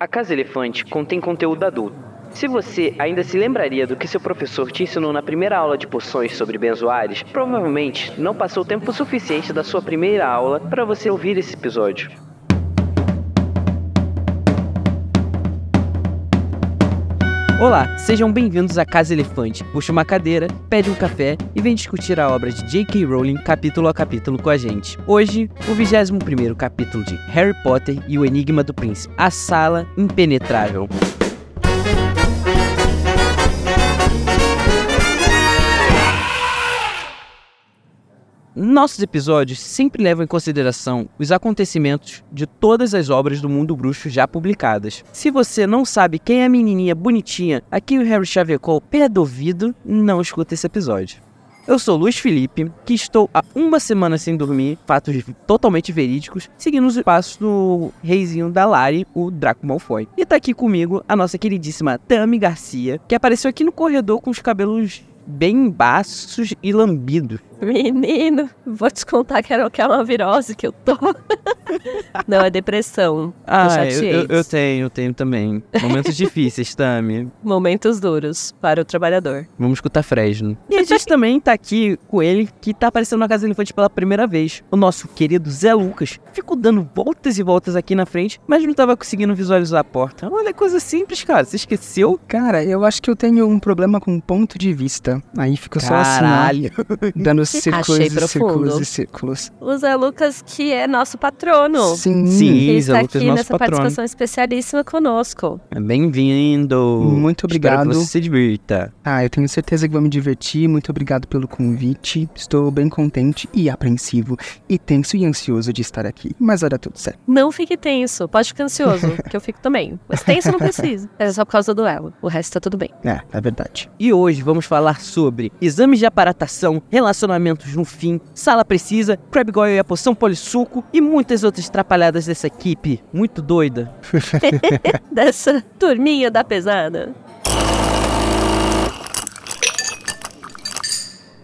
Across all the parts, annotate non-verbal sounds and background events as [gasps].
A Casa Elefante contém conteúdo adulto. Se você ainda se lembraria do que seu professor te ensinou na primeira aula de poções sobre benzoares, provavelmente não passou tempo suficiente da sua primeira aula para você ouvir esse episódio. Olá, sejam bem-vindos à Casa Elefante. Puxa uma cadeira, pede um café e vem discutir a obra de J.K. Rowling capítulo a capítulo com a gente. Hoje, o 21º capítulo de Harry Potter e o Enigma do Príncipe, a Sala Impenetrável. Nossos episódios sempre levam em consideração os acontecimentos de todas as obras do mundo bruxo já publicadas. Se você não sabe quem é a menininha bonitinha a quem o Harry chavecou pé do ouvido, não escuta esse episódio. Eu sou Luiz Felipe, que estou há uma semana sem dormir, fatos totalmente verídicos, seguindo os passos do reizinho da Lari, o Draco Malfoy. E tá aqui comigo a nossa queridíssima Tami Garcia, que apareceu aqui no corredor com os cabelos bem baços e lambidos. Menino, vou te contar que, era, que é uma virose que eu tô. [laughs] Não, é depressão. Ah, eu, eu, eu, tenho, eu tenho também. Momentos difíceis, Tami. Momentos duros para o trabalhador. Vamos escutar Fresno. E a gente também tá aqui com ele, que tá aparecendo na Casa Elefante pela primeira vez. O nosso querido Zé Lucas. Ficou dando voltas e voltas aqui na frente, mas não tava conseguindo visualizar a porta. Olha, coisa simples, cara. Você esqueceu? Cara, eu acho que eu tenho um problema com ponto de vista. Aí fica só assim, ó, [laughs] dando círculos Achei e profundo. círculos e círculos. O Zé Lucas, que é nosso patrono. Sim. Sim, Zé está Lucas, aqui nosso nessa patrono. participação especialíssima conosco. Bem-vindo. Muito Espero obrigado. que você se divirta. Ah, eu tenho certeza que vou me divertir. Muito obrigado pelo convite. Estou bem contente e apreensivo e tenso e ansioso de estar aqui. Mas vai dar tudo certo. Não fique tenso, pode ficar ansioso, [laughs] que eu fico também. Mas tenso não precisa. [laughs] É só por causa do duelo. O resto tá tudo bem. É, é verdade. E hoje vamos falar sobre exames de aparatação, relacionamentos no fim, sala precisa, Crab Goyle e a poção polissuco e muitas outras trapalhadas dessa equipe muito doida. [laughs] Dessa turminha da pesada.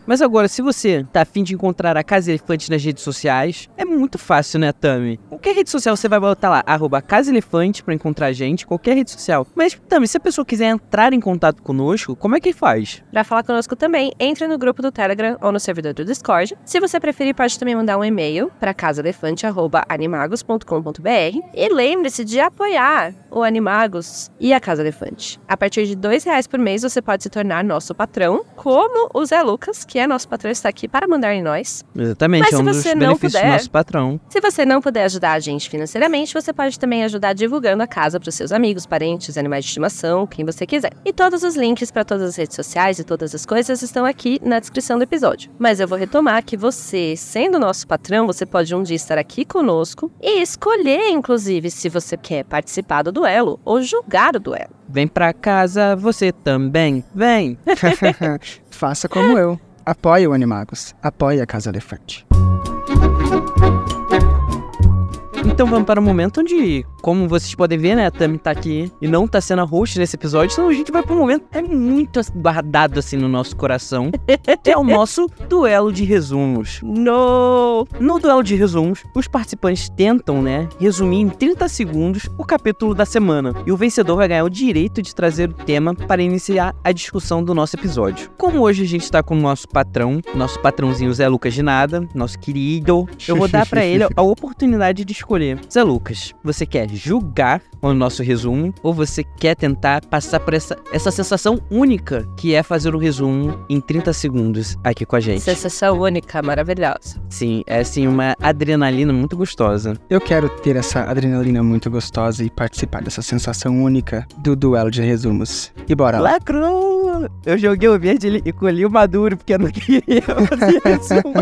Mas agora, se você tá afim de encontrar a Casa Elefante nas redes sociais, é muito fácil, né, Tami? Qualquer rede social você vai botar lá, arroba Casa Elefante pra encontrar a gente, qualquer rede social. Mas, Tami, se a pessoa quiser entrar em contato conosco, como é que faz? Pra falar conosco também, entre no grupo do Telegram ou no servidor do Discord. Se você preferir, pode também mandar um e-mail para casaelefante.animagos.com.br e lembre-se de apoiar o Animagos e a Casa Elefante. A partir de R$ reais por mês, você pode se tornar nosso patrão, como o Zé Lucas, que é nosso patrão, está aqui para mandar em nós. Exatamente, Mas é se um dos você não benefícios do puder- nosso patrão. Se você não puder ajudar a gente financeiramente, você pode também ajudar divulgando a casa para os seus amigos, parentes, animais de estimação, quem você quiser. E todos os links para todas as redes sociais e todas as coisas estão aqui na descrição do episódio. Mas eu vou retomar que você, sendo nosso patrão, você pode um dia estar aqui conosco e escolher, inclusive, se você quer participar do duelo ou julgar o duelo. Vem pra casa, você também. Vem! [laughs] [laughs] Faça como eu. Apoie o Animagos. Apoie a Casa Elefante. Então vamos para o momento onde, como vocês podem ver, né, a Tami tá aqui e não tá sendo a host nesse episódio, então a gente vai para um momento que é muito guardado assim no nosso coração. é o nosso [laughs] duelo de resumos. No! No duelo de resumos, os participantes tentam, né, resumir em 30 segundos o capítulo da semana. E o vencedor vai ganhar o direito de trazer o tema para iniciar a discussão do nosso episódio. Como hoje a gente tá com o nosso patrão, nosso patrãozinho Zé Lucas de nada, nosso querido, eu vou dar para ele a oportunidade de escolher. Zé Lucas, você quer julgar o nosso resumo ou você quer tentar passar por essa, essa sensação única que é fazer o resumo em 30 segundos aqui com a gente? Sensação única, maravilhosa. Sim, é assim uma adrenalina muito gostosa. Eu quero ter essa adrenalina muito gostosa e participar dessa sensação única do duelo de resumos. E bora lá. Lacrou! Eu joguei o verde e colhi o maduro porque eu não queria fazer [laughs] resumo.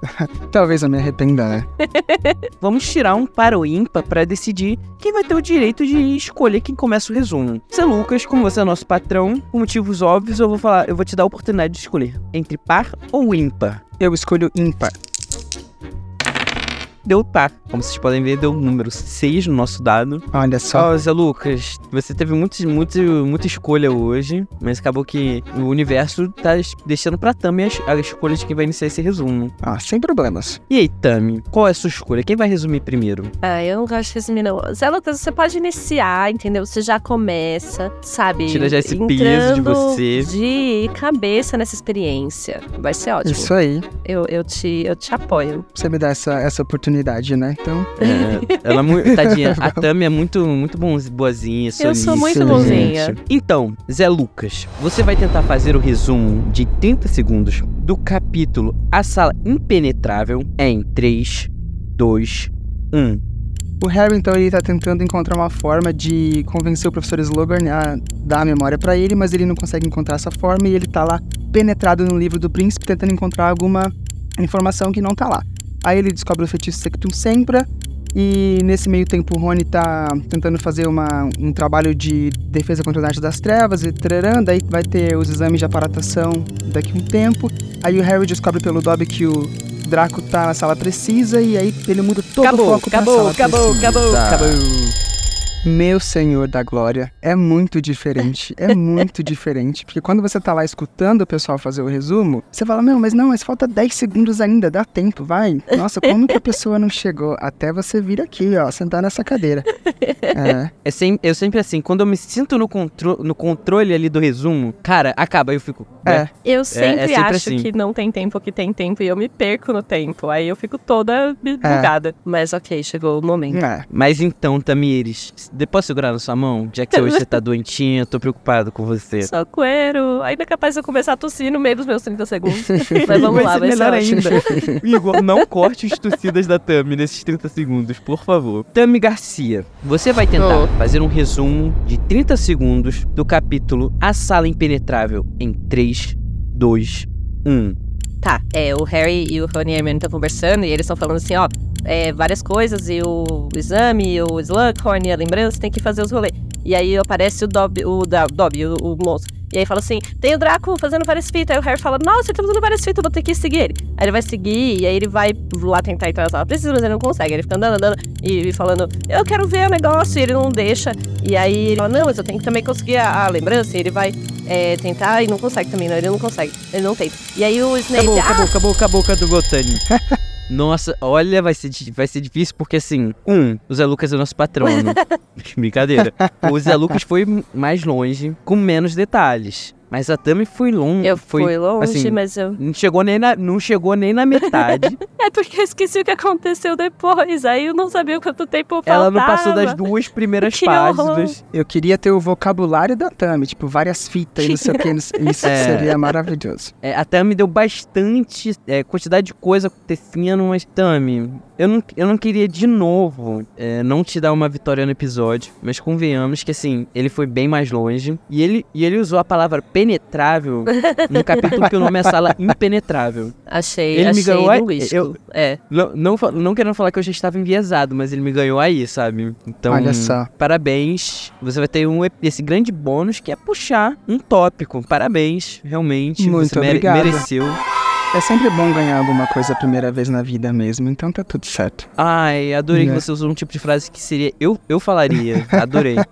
[laughs] Talvez eu me arrependa, né? [laughs] Vamos tirar um para o ímpar para decidir quem vai ter o direito de escolher quem começa o resumo. Se é Lucas, como você é nosso patrão, por motivos óbvios, eu vou falar, eu vou te dar a oportunidade de escolher entre par ou ímpar. Eu escolho ímpar. Deu par. Como vocês podem ver, deu o número 6 no nosso dado. Olha só. Ó, Zé Lucas, você teve muitos, muitos, muita escolha hoje, mas acabou que o universo tá deixando pra Tami a, a escolha de quem vai iniciar esse resumo. Ah, sem problemas. E aí, Tami, qual é a sua escolha? Quem vai resumir primeiro? Ah, eu não gosto de resumir, não. Zé Lucas, você pode iniciar, entendeu? Você já começa, sabe? Tira já esse peso de entrando você. De cabeça nessa experiência. Vai ser ótimo. Isso aí. Eu, eu, te, eu te apoio. Você me dá essa, essa oportunidade, né? Então, É, [laughs] ela é muito. Tadinha, a Tami é muito, muito bom, boazinha, Eu sou muito bonzinha. Então, Zé Lucas, você vai tentar fazer o resumo de 30 segundos do capítulo A Sala Impenetrável em 3, 2, 1. o Harry, então, ele tá tentando encontrar uma forma de convencer o professor Slughorn a dar a memória pra ele, mas ele não consegue encontrar essa forma e ele tá lá penetrado no livro do príncipe tentando encontrar alguma informação que não tá lá. Aí ele descobre o feitiço Sectum Sempra e nesse meio tempo o Rony tá tentando fazer uma, um trabalho de defesa contra a arte das trevas e trarã, daí vai ter os exames de aparatação daqui a um tempo. Aí o Harry descobre pelo Dobby que o Draco tá na sala precisa e aí ele muda todo o Acabou, foco pra acabou, sala acabou, precisa. acabou, acabou. Meu senhor da glória, é muito diferente, é [laughs] muito diferente. Porque quando você tá lá escutando o pessoal fazer o resumo, você fala, meu, mas não, mas falta 10 segundos ainda, dá tempo, vai. Nossa, como que a pessoa não chegou? Até você vir aqui, ó, sentar nessa cadeira. [laughs] É, É sem- eu sempre assim, quando eu me sinto no, contro- no controle ali do resumo, cara, acaba, eu fico. é. né? Eu sempre, sempre acho assim. que não tem tempo que tem tempo e eu me perco no tempo. Aí eu fico toda É. bugada. Mas ok, chegou o momento. é. Mas então, Tamires, depois segurar na sua mão? Já que hoje você tá [laughs] doentinha, eu tô preocupado com você. Socorro. Ainda é capaz de eu começar a tossir no meio dos meus 30 segundos. [laughs] Mas vamos lá, vai ser melhor ainda. [laughs] Igor, não corte os tossidas da Tami nesses 30 segundos, por favor. Tami Garcia, você vai tentar Oh. fazer um resumo de 30 segundos do capítulo A Sala Impenetrável em 3, 2, 1. Tá, é, o Harry e o Rony Hermione estão conversando e eles estão falando assim, ó, é, várias coisas e o exame, o Slughorn e a lembrança tem que fazer os rolês. E aí aparece o Dobby, o Dobby, o, o moço. E aí fala assim, tem o Draco fazendo várias fitas. Aí o Harry fala, nossa, ele tá fazendo várias fitas, eu vou ter que seguir ele. Aí ele vai seguir e aí ele vai lá tentar entrar na sala. Precisa, mas ele não consegue. Ele fica andando, andando e, e falando, eu quero ver o negócio, e ele não deixa. E aí ele fala, não, mas eu tenho que também conseguir a, a lembrança. E ele vai é, tentar e não consegue também, não, ele não consegue. Ele não tenta. E aí o Snape, Acabou, ah, acabou, acabou, acabou, acabou, Tami. Nossa, olha, vai ser, vai ser difícil porque assim, um, o Zé Lucas é nosso patrono. [laughs] Brincadeira. O Zé Lucas foi mais longe, com menos detalhes. Mas a Tami foi longe. Eu foi, fui longe, assim, mas eu. Não chegou nem na, não chegou nem na metade. [laughs] É porque eu esqueci o que aconteceu depois. Aí eu não sabia quanto tempo faltava. Ela não passou das duas primeiras páginas. Eu queria ter o vocabulário da Tami, tipo, várias fitas e não sei o que. Isso [laughs] É. seria maravilhoso. É, a Tami deu bastante é, quantidade de coisa acontecendo, mas Tami, eu não, eu não queria de novo é, não te dar uma vitória no episódio, mas convenhamos que assim, ele foi bem mais longe e ele, e ele usou a palavra penetrável no capítulo que o nome é Sala Impenetrável. Achei, Ele me achei ganhou aí- eu- É. Não, não, não querendo falar que eu já estava enviesado, mas ele me ganhou aí, sabe? Então, Olha só. parabéns. Você vai ter um, esse grande bônus que é puxar um tópico. Parabéns, realmente. Muito você mere- obrigado. mereceu. É sempre bom ganhar alguma coisa a primeira vez na vida mesmo, então tá tudo certo. Ai, adorei Né? que você usou um tipo de frase que seria eu, eu falaria. Adorei. [laughs]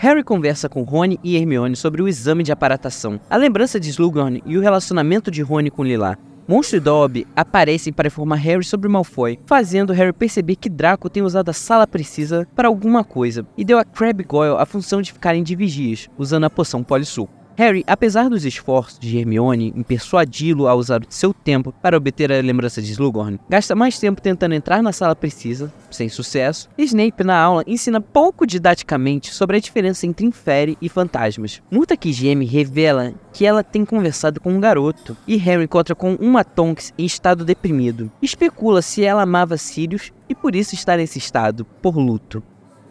Harry conversa com Rony e Hermione sobre o exame de aparatação, a lembrança de Slughorn e o relacionamento de Rony com Lila. Monstro e Dobby aparecem para informar Harry sobre Malfoy, fazendo Harry perceber que Draco tem usado a sala precisa para alguma coisa e deu a Crabbe Goyle a função de ficarem de vigias, usando a poção Polissuco. Harry, apesar dos esforços de Hermione em persuadi-lo a usar seu tempo para obter a lembrança de Slughorn, gasta mais tempo tentando entrar na sala precisa, sem sucesso. Snape, na aula, ensina pouco didaticamente sobre a diferença entre infere e fantasmas. Murta GM revela que ela tem conversado com um garoto, e Harry encontra com uma Tonks em estado deprimido. Especula se ela amava Sirius e por isso está nesse estado, por luto.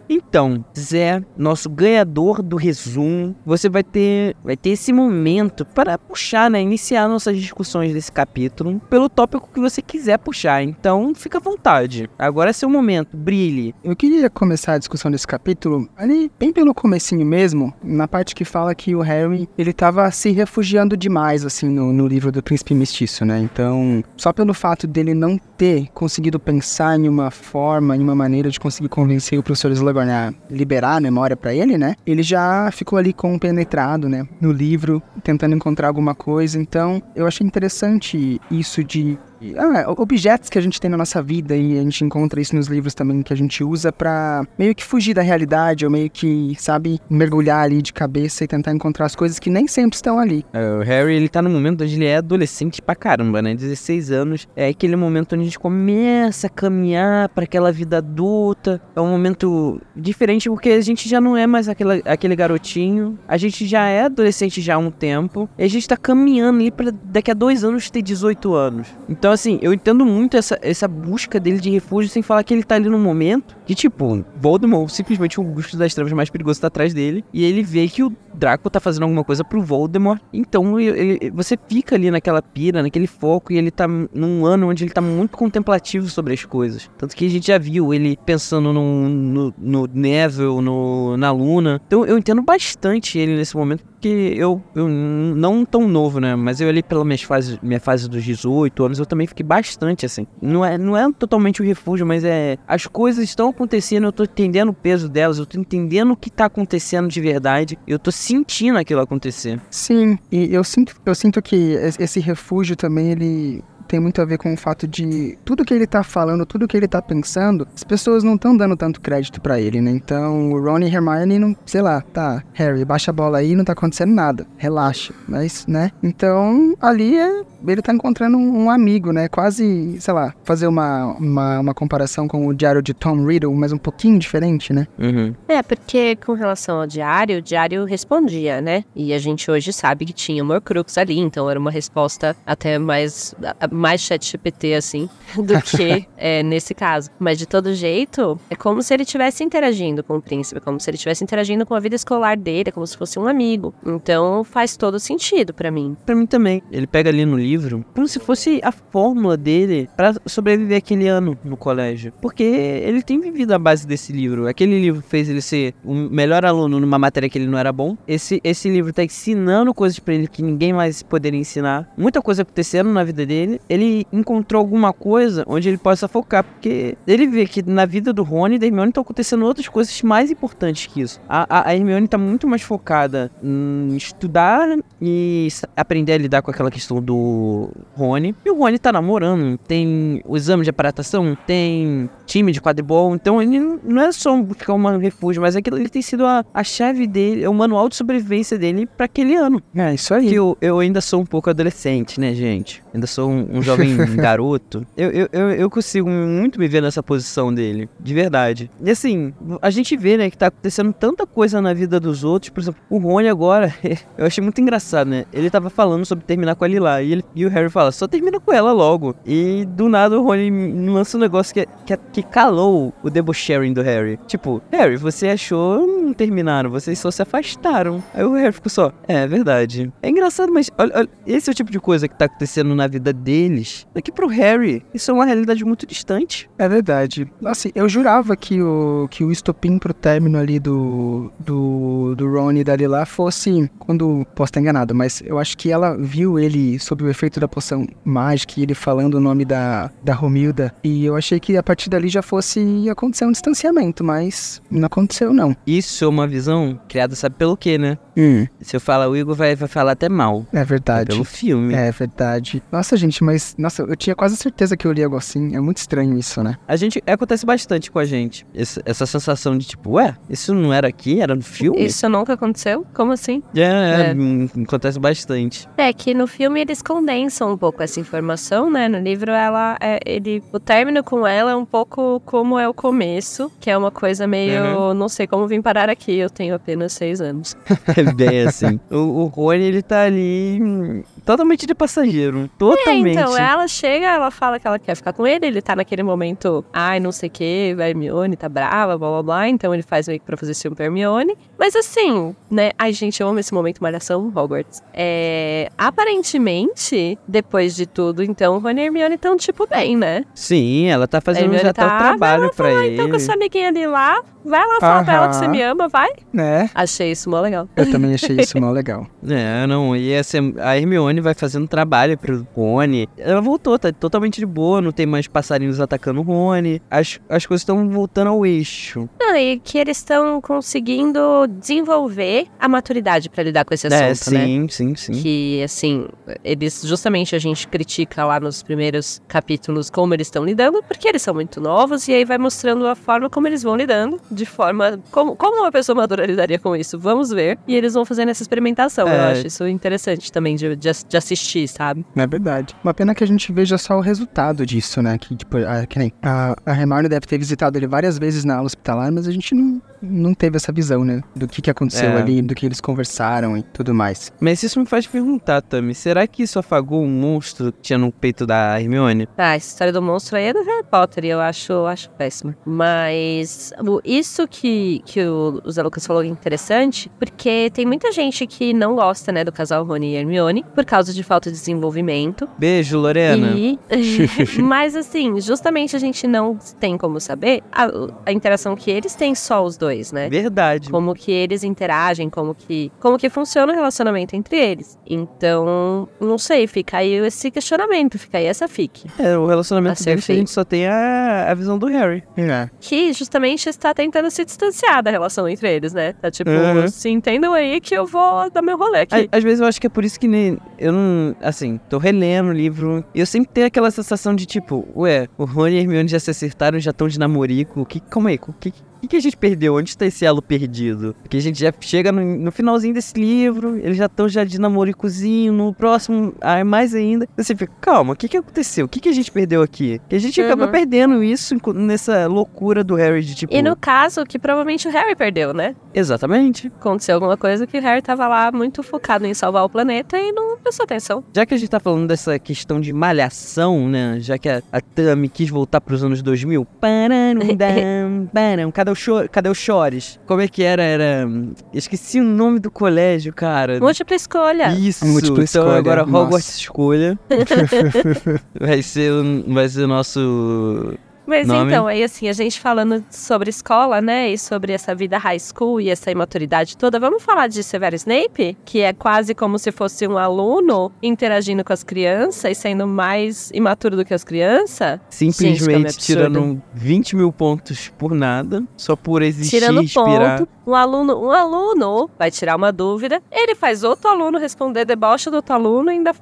Então, Zé, nosso ganhador do resumo, você vai ter, vai ter esse momento para puxar, né, iniciar nossas discussões desse capítulo pelo tópico que você quiser puxar. Então, fica à vontade. Agora é seu momento, brilhe. Eu queria começar a discussão desse capítulo ali bem pelo comecinho mesmo, na parte que fala que o Harry, ele tava se refugiando demais assim no, no livro do Príncipe Mestiço, né? Então, só pelo fato dele não ter conseguido pensar em uma forma, em uma maneira de conseguir convencer o professor Slughorn a liberar a memória para ele, né? Ele já ficou ali compenetrado, né, no livro, tentando encontrar alguma coisa. Então, eu achei interessante isso de ah, objetos que a gente tem na nossa vida e a gente encontra isso nos livros também que a gente usa para meio que fugir da realidade ou meio que, sabe, mergulhar ali de cabeça e tentar encontrar as coisas que nem sempre estão ali. É, o Harry, ele tá no momento onde ele é adolescente pra caramba, né? 16 anos. É aquele momento onde a gente começa a caminhar para aquela vida adulta. É um momento diferente porque a gente já não é mais aquela, aquele garotinho. A gente já é adolescente já há um tempo. E a gente tá caminhando aí pra daqui a dois anos ter 18 anos. Então então, assim, eu entendo muito essa, essa busca dele de refúgio sem falar que ele tá ali num momento que, tipo, Voldemort, simplesmente o Augusto das Trevas mais perigoso tá atrás dele. E ele vê que o Draco tá fazendo alguma coisa pro Voldemort. Então, ele, você fica ali naquela pira, naquele foco, e ele tá num ano onde ele tá muito contemplativo sobre as coisas. Tanto que a gente já viu ele pensando no, no, no Neville, no, na Luna. Então, eu entendo bastante ele nesse momento, porque eu, eu não tão novo, né? Mas eu ali pela minha fase, minha fase dos 18 anos, eu também fiquei bastante assim. Não é, não é totalmente o refúgio, mas é. As coisas estão acontecendo, eu tô entendendo o peso delas, eu tô entendendo o que tá acontecendo de verdade, eu tô sentindo aquilo acontecer. Sim, e eu sinto, eu sinto que esse refúgio também, ele tem muito a ver com o fato de tudo que ele tá falando, tudo que ele tá pensando, as pessoas não estão dando tanto crédito para ele, né? Então, o Ron e Hermione não, sei lá, tá, Harry, baixa a bola aí, não tá acontecendo nada, relaxa. Mas, né? Então, ali é, ele tá encontrando um, um amigo, né? Quase, sei lá, fazer uma, uma, uma, comparação com o diário de Tom Riddle, mas um pouquinho diferente, né? Uhum. É, porque com relação ao diário, o diário respondia, né? E a gente hoje sabe que tinha o Morcrux ali, então era uma resposta até mais mais chat GPT, assim, [laughs] do que é, nesse caso. Mas de todo jeito, é como se ele estivesse interagindo com o príncipe, como se ele estivesse interagindo com a vida escolar dele, como se fosse um amigo. Então faz todo sentido para mim. Para mim também. Ele pega ali no livro como se fosse a fórmula dele para sobreviver aquele ano no colégio. Porque ele tem vivido a base desse livro. Aquele livro fez ele ser o melhor aluno numa matéria que ele não era bom. Esse, esse livro tá ensinando coisas para ele que ninguém mais poderia ensinar. Muita coisa acontecendo na vida dele ele encontrou alguma coisa onde ele possa focar, porque ele vê que na vida do Rony e da Hermione estão acontecendo outras coisas mais importantes que isso. A, a, a Hermione está muito mais focada em estudar e aprender a lidar com aquela questão do Rony. E o Rony tá namorando, tem o exame de aparatação, tem time de quadribol, então ele não é só buscar um refúgio, mas aquilo ele tem sido a, a chave dele, é o manual de sobrevivência dele para aquele ano. É, isso aí. Que eu, eu ainda sou um pouco adolescente, né, gente? Ainda sou um, um jovem [laughs] garoto. Eu, eu, eu, eu, consigo muito me ver nessa posição dele, de verdade. E assim, a gente vê, né, que tá acontecendo tanta coisa na vida dos outros. Por exemplo, o Rony agora, [laughs] eu achei muito engraçado, né? Ele tava falando sobre terminar com a Lila e, ele, e o Harry fala, só termina com ela logo. E do nada o Rony lança um negócio que, que, que calou o debauchering do Harry. Tipo, Harry, você achou não terminaram, vocês só se afastaram. Aí o Harry ficou só, é, é verdade. É engraçado, mas olha, olha, esse é o tipo de coisa que tá acontecendo na vida deles. Daqui pro Harry, isso é uma realidade muito distante. É verdade. Assim, eu jurava que o, que o estopim pro término ali do, do, do Ron e da Lila fosse, quando, posso estar enganado, mas eu acho que ela viu ele sob o efeito da poção mágica e ele falando o nome da, da Romilda. E eu achei que a partir dali já fosse acontecer um distanciamento, mas não aconteceu não. Isso é uma visão criada, sabe pelo quê, né? Hum. Se eu falar o Igor, vai, vai falar até mal. É verdade. É pelo filme. É verdade. Nossa, gente, mas. Nossa, eu tinha quase certeza que eu li algo assim. É muito estranho isso, né? A gente. Acontece bastante com a gente. Essa, essa sensação de tipo, ué, isso não era aqui? Era no filme? Isso nunca aconteceu? Como assim? É, é, é. acontece bastante. É que no filme eles condensam um pouco essa informação, né? No livro, ela. É, ele, o término com ela é um pouco como é o começo, que é uma coisa meio. Uhum. Não sei como vim parar aqui, eu tenho apenas seis anos. é [laughs] [laughs] ideia, assim. O, o Rony, ele tá ali hum, totalmente de passageiro. Totalmente. É, então, ela chega, ela fala que ela quer ficar com ele, ele tá naquele momento, ai, não sei o que, a Hermione tá brava, blá blá blá, então ele faz meio que pra fazer ciúme pra Hermione. Mas assim, né, ai gente, eu amo esse momento malhação, Hogwarts. É, aparentemente, depois de tudo, então, Rony e Hermione estão tipo bem, né? Sim, ela tá fazendo já tá, tá o trabalho lá pra falar, ele. Então com a sua amiguinha ali lá, vai lá falar pra ela que você me ama, vai. Né? Achei isso mó legal. Eu também achei isso mó [laughs] legal. É, não, e essa, a Hermione vai fazendo trabalho pro Rony. Ela voltou, tá totalmente de boa, não tem mais passarinhos atacando o Rony. As, as coisas estão voltando ao eixo. Não, e que eles estão conseguindo desenvolver a maturidade pra lidar com esse é, assunto, né? sim, sim, sim. Que, assim, eles justamente a gente critica lá nos primeiros capítulos como eles estão lidando, porque eles são muito novos, e aí vai mostrando a forma como eles vão lidando, de forma. Como, como uma pessoa madura lidaria com isso? Vamos ver. E eles vão fazendo essa experimentação. Eu É. acho isso interessante também de, de, de assistir, sabe? É verdade. Uma pena que a gente veja só o resultado disso, né? Que, tipo, a, que nem a, a Hermione deve ter visitado ele várias vezes na aula hospitalar, mas a gente não, não teve essa visão, né? Do que, que aconteceu É. ali, do que eles conversaram e tudo mais. Mas isso me faz perguntar, Tami, será que isso afagou um monstro que tinha no peito da Hermione? Ah, essa história do monstro aí é do Harry Potter e eu acho, acho péssimo. Mas o- isso que, que o, o Zé Lucas falou é interessante, porque tem muita gente que não gosta, né, do casal Rony e Hermione, por causa de falta de desenvolvimento. Beijo, Lorena. E... [laughs] Mas assim, justamente a gente não tem como saber a, a interação que eles têm só os dois, né? Verdade. Como que eles interagem, como que, como que funciona o relacionamento entre eles. Então, não sei, fica aí esse questionamento, fica aí essa fique. É, o A relacionamento ser deles a gente só tem a, a visão do Harry. É. Que justamente está tentando se distanciar da relação entre eles, né? Tá tipo, Uhum. se entendam aí que eu vou dar meu rolê aqui. Às, às vezes eu acho que é por isso que nem, eu não. Assim, tô relendo o livro. E eu sempre tenho aquela sensação de tipo, ué, o Rony e a Hermione já se acertaram, já estão de namorico. Que, calma aí, o que, o que, que a gente perdeu? Onde está esse elo perdido? Porque a gente já chega no, no finalzinho desse livro, eles já estão já de namoricozinho, no próximo, ah, mais ainda. Você fica, calma, o que, que aconteceu? O que, que a gente perdeu aqui? Que a gente acaba Uhum. perdendo isso nessa loucura do Harry de tipo. E no caso, que provavelmente o Harry perdeu, né? Exatamente. Aconteceu alguma coisa que o Harry tava lá muito focado em salvar o planeta e não prestou atenção. Já que a gente tá falando dessa questão de malhação, né? Já que a, a Tami quis voltar pros anos 2000. Pararundam, [laughs] param. Cadê cadê o Chores? Como é que era? Era. Esqueci o nome do colégio, cara. Múltipla escolha. Isso, Múltipla então escolha, agora nossa. Hogwarts Escolha. [laughs] vai ser o vai ser o nosso Mas Nome? então, aí assim, a gente falando sobre escola, né, e sobre essa vida high school e essa imaturidade toda, vamos falar de Severo Snape, que é quase como se fosse um aluno interagindo com as crianças e sendo mais imaturo do que as crianças? Gente, como é simplesmente tirando 20 mil pontos por nada, só por existir Tirando respirar. ponto, um aluno, um aluno vai tirar uma dúvida, ele faz outro aluno responder deboche do outro aluno e ainda.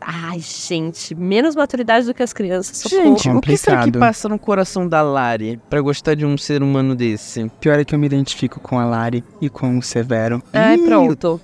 Ai, gente, menos maturidade do que as crianças. socorro. Gente, o que será que passa no coração da Lari pra gostar de um ser humano desse? Pior é que eu me identifico com a Lari e com o Severo. Ai, Ih, pronto.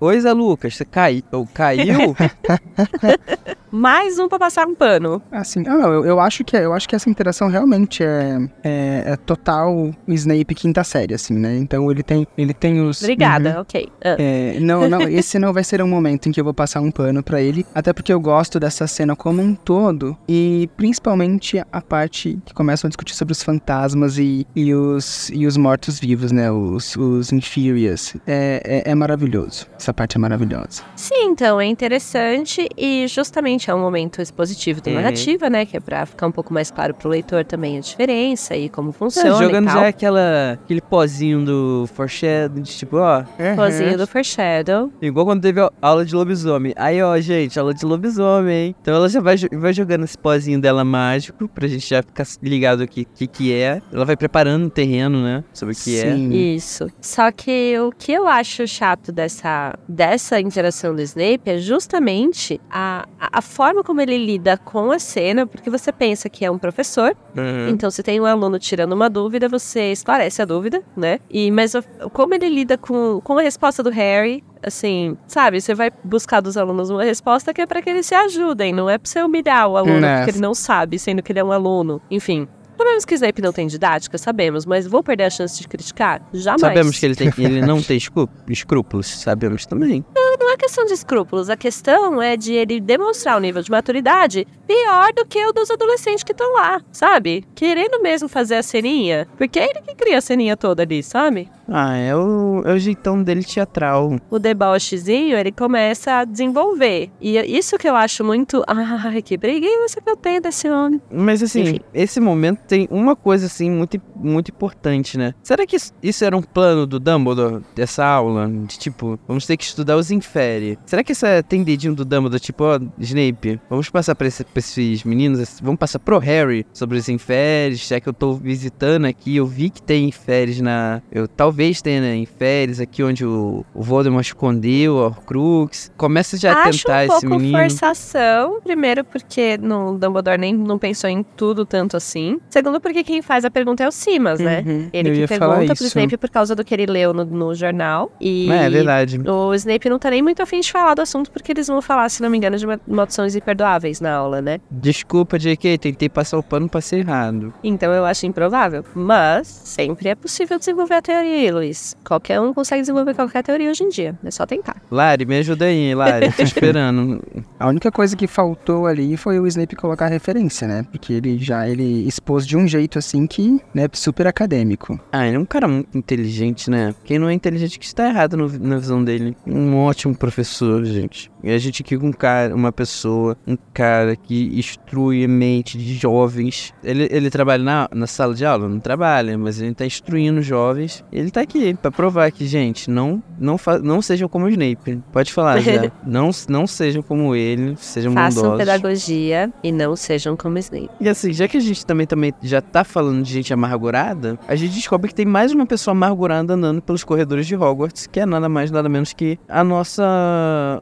Oi, Zé Lucas, você cai... ou caiu? [laughs] Mais um pra passar um pano. Assim, ah, eu, eu acho que eu acho que essa interação realmente é, é, é total Snape quinta série, assim, né? Então ele tem ele tem os Obrigada, Uhum. ok. Ah. É, não, não, esse não vai ser um momento em que eu vou passar um pano pra ele, até porque eu gosto dessa cena como um todo e principalmente a parte que começam a discutir sobre os fantasmas e, e os e os mortos vivos, né? Os os inferiors. É, é, é maravilhoso. Essa parte é maravilhosa. Sim, então, é interessante e justamente é um momento expositivo da Uhum. narrativa, né? Que é pra ficar um pouco mais claro pro leitor também a diferença e como É, funciona jogando e tal. já aquela, aquele pozinho do Foreshadow, de tipo, ó, Pozinho do Foreshadow. igual quando teve a aula de lobisomem. Aí, ó, gente, aula de lobisomem, hein? Então ela já vai, vai jogando esse pozinho dela mágico, pra gente já ficar ligado aqui o que, que é. Ela vai preparando o terreno, né? Sobre o que é. Sim. Isso. Só que o que eu acho chato dessa, dessa interação do Snape é justamente a, a, a forma como ele lida com a cena, porque você pensa que é um professor, Uhum. então se tem um aluno tirando uma dúvida, você esclarece a dúvida, né? E, mas como ele lida com, com a resposta do Harry, assim, sabe? Você vai buscar dos alunos uma resposta que é pra que eles se ajudem, não é pra você humilhar o aluno Né. porque ele não sabe, sendo que ele é um aluno. Enfim. Sabemos que Snape não tem didática, sabemos, mas vou perder a chance de criticar? Jamais. Sabemos que ele, tem, ele não tem [laughs] escrú- escrúpulos, sabemos também. Não questão de escrúpulos, a questão é de ele demonstrar um nível de maturidade pior do que o dos adolescentes que estão lá, sabe? Querendo mesmo fazer a ceninha, porque é ele que cria a ceninha toda ali, sabe? Ah, é o, é o jeitão dele teatral. O debochezinho, ele começa a desenvolver. E isso que eu acho muito. [laughs] Ai, que preguiça que eu tenho desse homem. Mas assim, Enfim. esse momento tem uma coisa assim muito, muito importante, né? Será que isso- era um plano do Dumbledore dessa aula? De tipo, vamos ter que estudar os infere. Será que essa tem dedinho do Dumbledore, tipo, ó, Snape, vamos passar pra, esse- pra esses meninos, vamos passar pro Harry sobre os inferes, já que eu tô visitando aqui, eu vi que tem inferes na. Eu talvez tenha né, inferes aqui onde o, o Voldemort escondeu, o Horcrux. Começa já a Acho tentar um esse menino. forçação. Primeiro, porque no Dumbledore nem não pensou em tudo tanto assim. Segundo, porque quem faz a pergunta é o Simas, né? Uhum. Ele Eu que pergunta pro. Snape por causa do que ele leu no, no jornal. E É, é verdade. o Snape não tá nem muito afim de falar do assunto, porque eles vão falar, se não me engano, de ma- maldições imperdoáveis na aula, né? Desculpa, JK, tentei passar o pano pra ser errado. Então eu acho improvável. Mas sempre é possível desenvolver a teoria aí, Luiz. Qualquer um consegue desenvolver qualquer teoria hoje em dia. É só tentar. Lari, me ajuda aí, Lari. Tô [laughs] esperando. A única coisa que faltou ali foi o Snape colocar referência, né? Porque ele já ele expôs de um jeito assim que, né, super acadêmico. Ah, ele é um cara muito inteligente, né? Quem não é inteligente que está errado no- na visão dele. Um ótimo professor, gente. E a gente aqui com um cara, uma pessoa, um cara que instrui a mente de jovens. Ele, ele trabalha na, na sala de aula? Não trabalha, mas ele tá instruindo jovens. Ele tá aqui pra provar que, gente, não, não, fa não sejam como o Snape. Pode falar já. [laughs] não, não sejam como ele, sejam Façam bondosos. pedagogia e não sejam como Snape. E assim, já que a gente também, também já tá falando de gente amargurada, a gente descobre que tem mais uma pessoa amargurada andando pelos corredores de Hogwarts, que é nada mais, nada menos que a nossa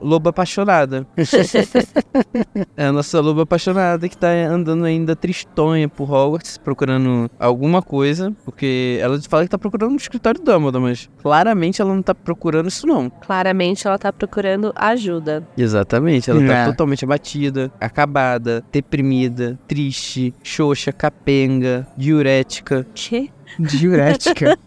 loba apaixonada. [laughs] é a nossa loba apaixonada que tá andando ainda tristonha por Hogwarts, procurando alguma coisa, porque ela fala que tá procurando no escritório do Dumbledore, mas claramente ela não tá procurando isso não. Claramente ela tá procurando ajuda. Exatamente, ela tá É. totalmente abatida, acabada, deprimida, triste, xoxa, capenga, diurética. Que? Diurética.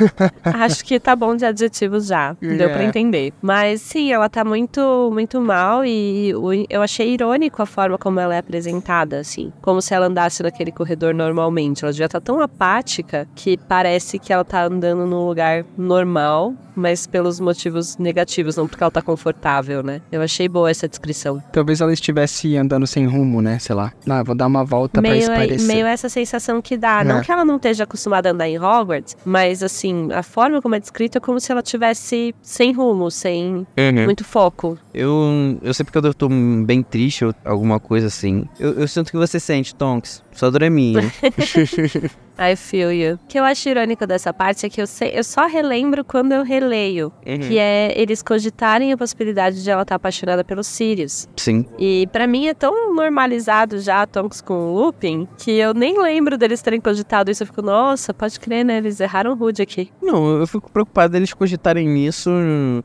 [laughs] Acho que tá bom de adjetivos já. Deu pra É. entender. Mas sim, ela tá muito, muito mal e eu achei irônico a forma como ela é apresentada, assim. Como se ela andasse naquele corredor normalmente. Ela devia estar tão apática que parece que ela tá andando num lugar normal, mas pelos motivos negativos, não porque ela tá confortável, né? Eu achei boa essa descrição. Talvez ela estivesse andando sem rumo, né? Sei lá. Ah, vou dar uma volta pra Meio, espairecer. meio essa sensação que dá. Não É. que ela não esteja acostumada andar em Hogwarts, mas assim, a forma como é descrita é como se ela tivesse sem rumo, sem muito foco. Eu, eu sei porque eu tô bem triste ou alguma coisa assim. Eu, eu sinto que você sente, Tonks. Dor é minha. [laughs] I feel you. O que eu acho irônico dessa parte é que eu, sei, eu só relembro quando eu releio. Que é eles cogitarem a possibilidade de ela estar apaixonada pelo Sirius. Sim. E pra mim é tão normalizado já Tonks com o Lupin que eu nem lembro deles terem cogitado isso. Eu fico, nossa, pode crer, né? Eles erraram rude aqui. Não, eu fico preocupado eles cogitarem nisso,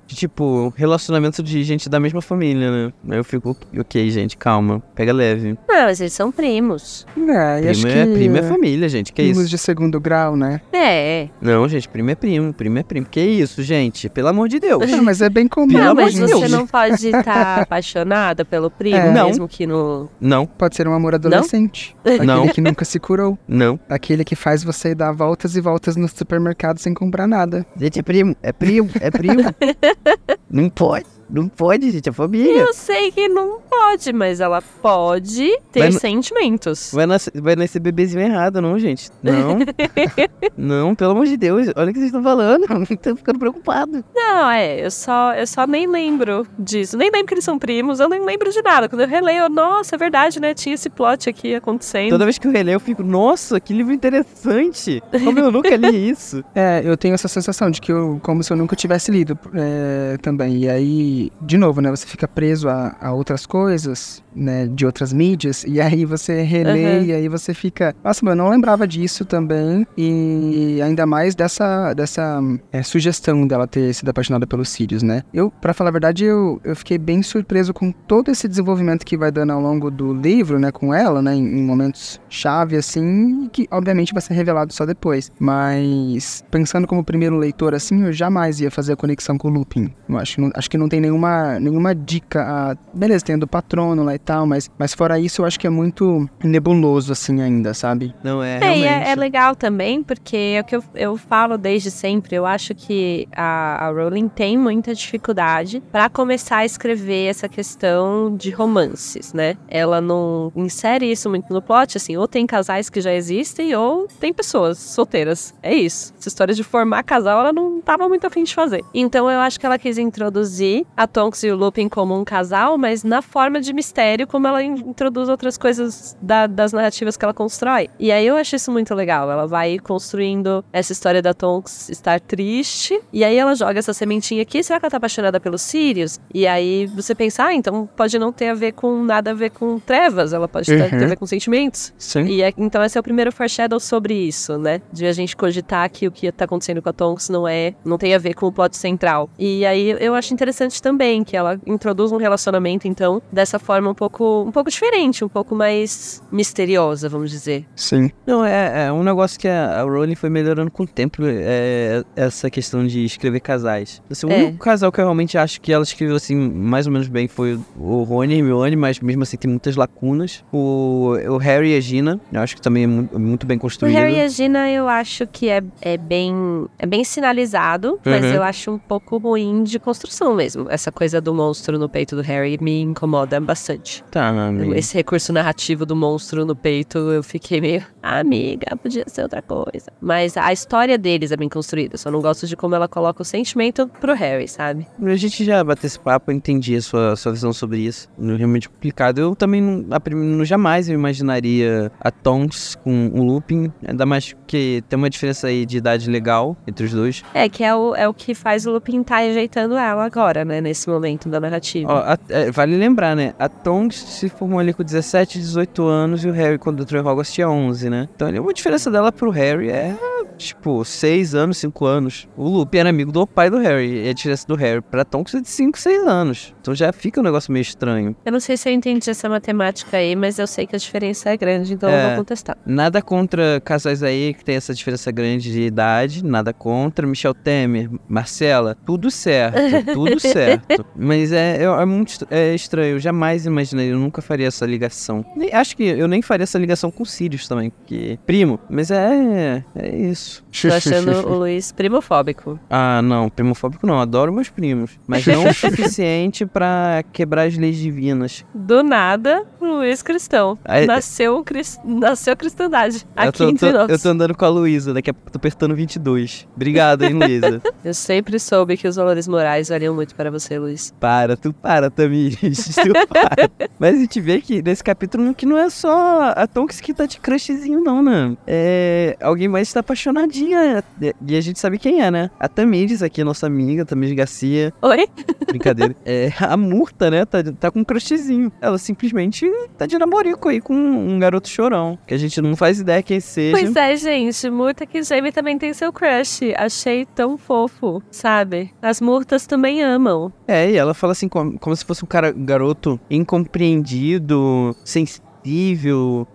de tipo, relacionamento de gente da mesma família, né? Eu fico, ok, gente, calma, pega leve. Não, mas eles são primos. É, acho Primo que... é, primo é família, gente, que primos isso? de segundo grau, né? É. Não, gente, primo é primo, primo é primo. Que isso, gente? Pelo amor de Deus. Não, mas é bem comum. Pelo Não, amor mas de você Deus. não pode estar [laughs] apaixonada pelo primo, É. Não. mesmo que no. Não, Pode ser um amor adolescente. Aquele Não. que nunca se curou. não. Aquele que faz você dar voltas e voltas no supermercado sem comprar nada. Gente, é primo, é primo, é primo. [laughs] não pode, não pode, gente, é família. Eu sei que não pode, mas ela pode ter Vai sentimentos. Vai nascer, vai nascer bebezinho errado, não, gente. Não. [laughs] não, pelo amor de Deus. Olha o que vocês estão falando. [laughs] Tô ficando preocupado. Não, é, eu só, eu só nem lembro disso. Nem lembro que eles são primos, eu nem lembro de nada. Quando eu releio, eu, nossa, é verdade, né? Tinha esse plot aqui acontecendo. Toda vez que eu releio, eu fico, nossa, que livro interessante. Como eu nunca li isso. [laughs] É, eu tenho essa sensação de que eu, como se eu nunca tivesse lido é, também. E aí, que, de novo, né, você fica preso a, a outras coisas, né, de outras mídias, e aí você relê, Uhum. e aí você fica, nossa, mas eu não lembrava disso também, e ainda mais dessa, dessa é, sugestão dela ter sido apaixonada pelos Sirius, né. Eu, pra falar a verdade, eu, eu fiquei bem surpreso com todo esse desenvolvimento que vai dando ao longo do livro, né, com ela, né, em, em momentos chave, assim, que obviamente vai ser revelado só depois. Mas, pensando como primeiro leitor, assim, eu jamais ia fazer a conexão com o Lupin. Eu acho, não- acho que não tem nenhuma, nenhuma dica. ah, beleza, tem a do patrono lá e tal, mas, mas fora isso, eu acho que é muito nebuloso, assim, ainda, sabe? Não é, É, e realmente. é, é legal também, porque é o que eu, eu falo desde sempre. Eu acho que a, a Rowling tem muita dificuldade pra começar a escrever essa questão de romances, né? Ela não insere isso muito no plot, assim, ou tem casais que já existem, ou tem pessoas solteiras. É isso. Essa história de formar casal, ela não tava muito afim de fazer. Então eu acho que ela quis introduzir a Tonks e o Lupin como um casal, mas na forma de mistério, como ela in- introduz outras coisas da- das narrativas que ela constrói. E aí eu acho isso muito legal. Ela vai construindo essa história da Tonks estar triste, e aí ela joga essa sementinha aqui. Será que ela tá apaixonada pelos Sirius? E aí você pensa, ah, então pode não ter a ver com nada a ver com trevas, ela pode ter, Uhum. ter a ver com sentimentos. Sim. E é- então esse é o primeiro foreshadow sobre isso, né? De a gente cogitar que o que tá acontecendo com a Tonks não é, não tem a ver com o plot central. E aí eu acho interessante também que ela introduz um relacionamento então dessa forma um pouco, um pouco diferente, um pouco mais misteriosa, vamos dizer. Sim. Não, é, é um negócio que a, a Rowling foi melhorando com o tempo, é essa questão de escrever casais. Assim, o É. único casal que eu realmente acho que ela escreveu assim, mais ou menos bem foi o Rony e Hermione, mas mesmo assim tem muitas lacunas. O, o Harry e a Gina, eu acho que também é muito, bem O construído. Harry e a Gina eu acho que é, é bem é bem sinalizado, mas Uhum. eu acho um pouco ruim de construção mesmo. Essa coisa do monstro no peito do Harry me incomoda bastante. Tá, amigo. Esse recurso narrativo do monstro no peito, eu fiquei meio, "Ah, amiga, podia ser outra coisa. Mas a história deles é bem construída, só não gosto de como ela coloca o sentimento pro Harry, sabe? A gente já bateu esse papo, eu entendi a sua, sua visão sobre isso. É realmente complicado. Eu também não, não- jamais eu imaginaria a Tonks com o Lupin, ainda mais que tem uma diferença aí de idade legal entre os dois. É, que é o, é o que faz o Lupin tá rejeitando ela agora, né, nesse momento da narrativa. Ó, a- é, vale lembrar, né? A Tonks se formou ali com 17, 18 anos e o Harry, quando entrou em Hogwarts, tinha 11, né? Então ali, uma diferença dela pro Harry é, tipo, 6 anos, 5 anos. O Lupin era amigo do pai do Harry, e a diferença do Harry pra Tonks é de 5, 6 anos. Então já fica um negócio meio estranho. Eu não sei se eu entendi essa matemática aí, mas eu sei que a diferença é grande, então eu É. vou contestar. Nada contra casais aí que tem essa diferença grande de idade, nada contra. Michel Temer, Marcela, tudo certo, [laughs] tudo certo. Mas é, é, é muito é estranho, eu jamais imaginei, eu nunca faria essa ligação. Nem- acho que eu nem faria essa ligação com o Sirius também, porque primo, mas é, é isso. Tô achando o Luiz primofóbico. Ah, não, primofóbico não, adoro meus primos, mas não o [laughs] suficiente pra quebrar as leis divinas. Do nada, Luiz cristão. Aí- Nasceu, cris... Nasceu cristandade. Aqui tô, entre tô- nós. eu tô andando com a Luísa, daqui a pouco tô apertando 22. Obrigado, hein, Luísa. [laughs] Eu sempre soube que os valores morais valiam muito para você, Luiz. Para, tu para, Tamires. [laughs] Tu para. Mas a gente vê que nesse capítulo que não é só a Tonks que tá de crushzinho, não, né? É. Alguém mais tá apaixonadinha. E a gente sabe quem é, né? A Tamires aqui, nossa amiga, Tamires Garcia. Oi? Brincadeira. [laughs] É, a Murta, né? Tá, tá com um crushzinho. Ela simplesmente tá de namorico aí com um garoto chorão. Que a gente não faz ideia quem seja. Pois é, gente. Murta que Jamie também tem seu crush. Achei tão fofo, sabe? As murtas também amam. É, e ela fala assim, como, como se fosse um cara, um garoto incompreendido, sensível,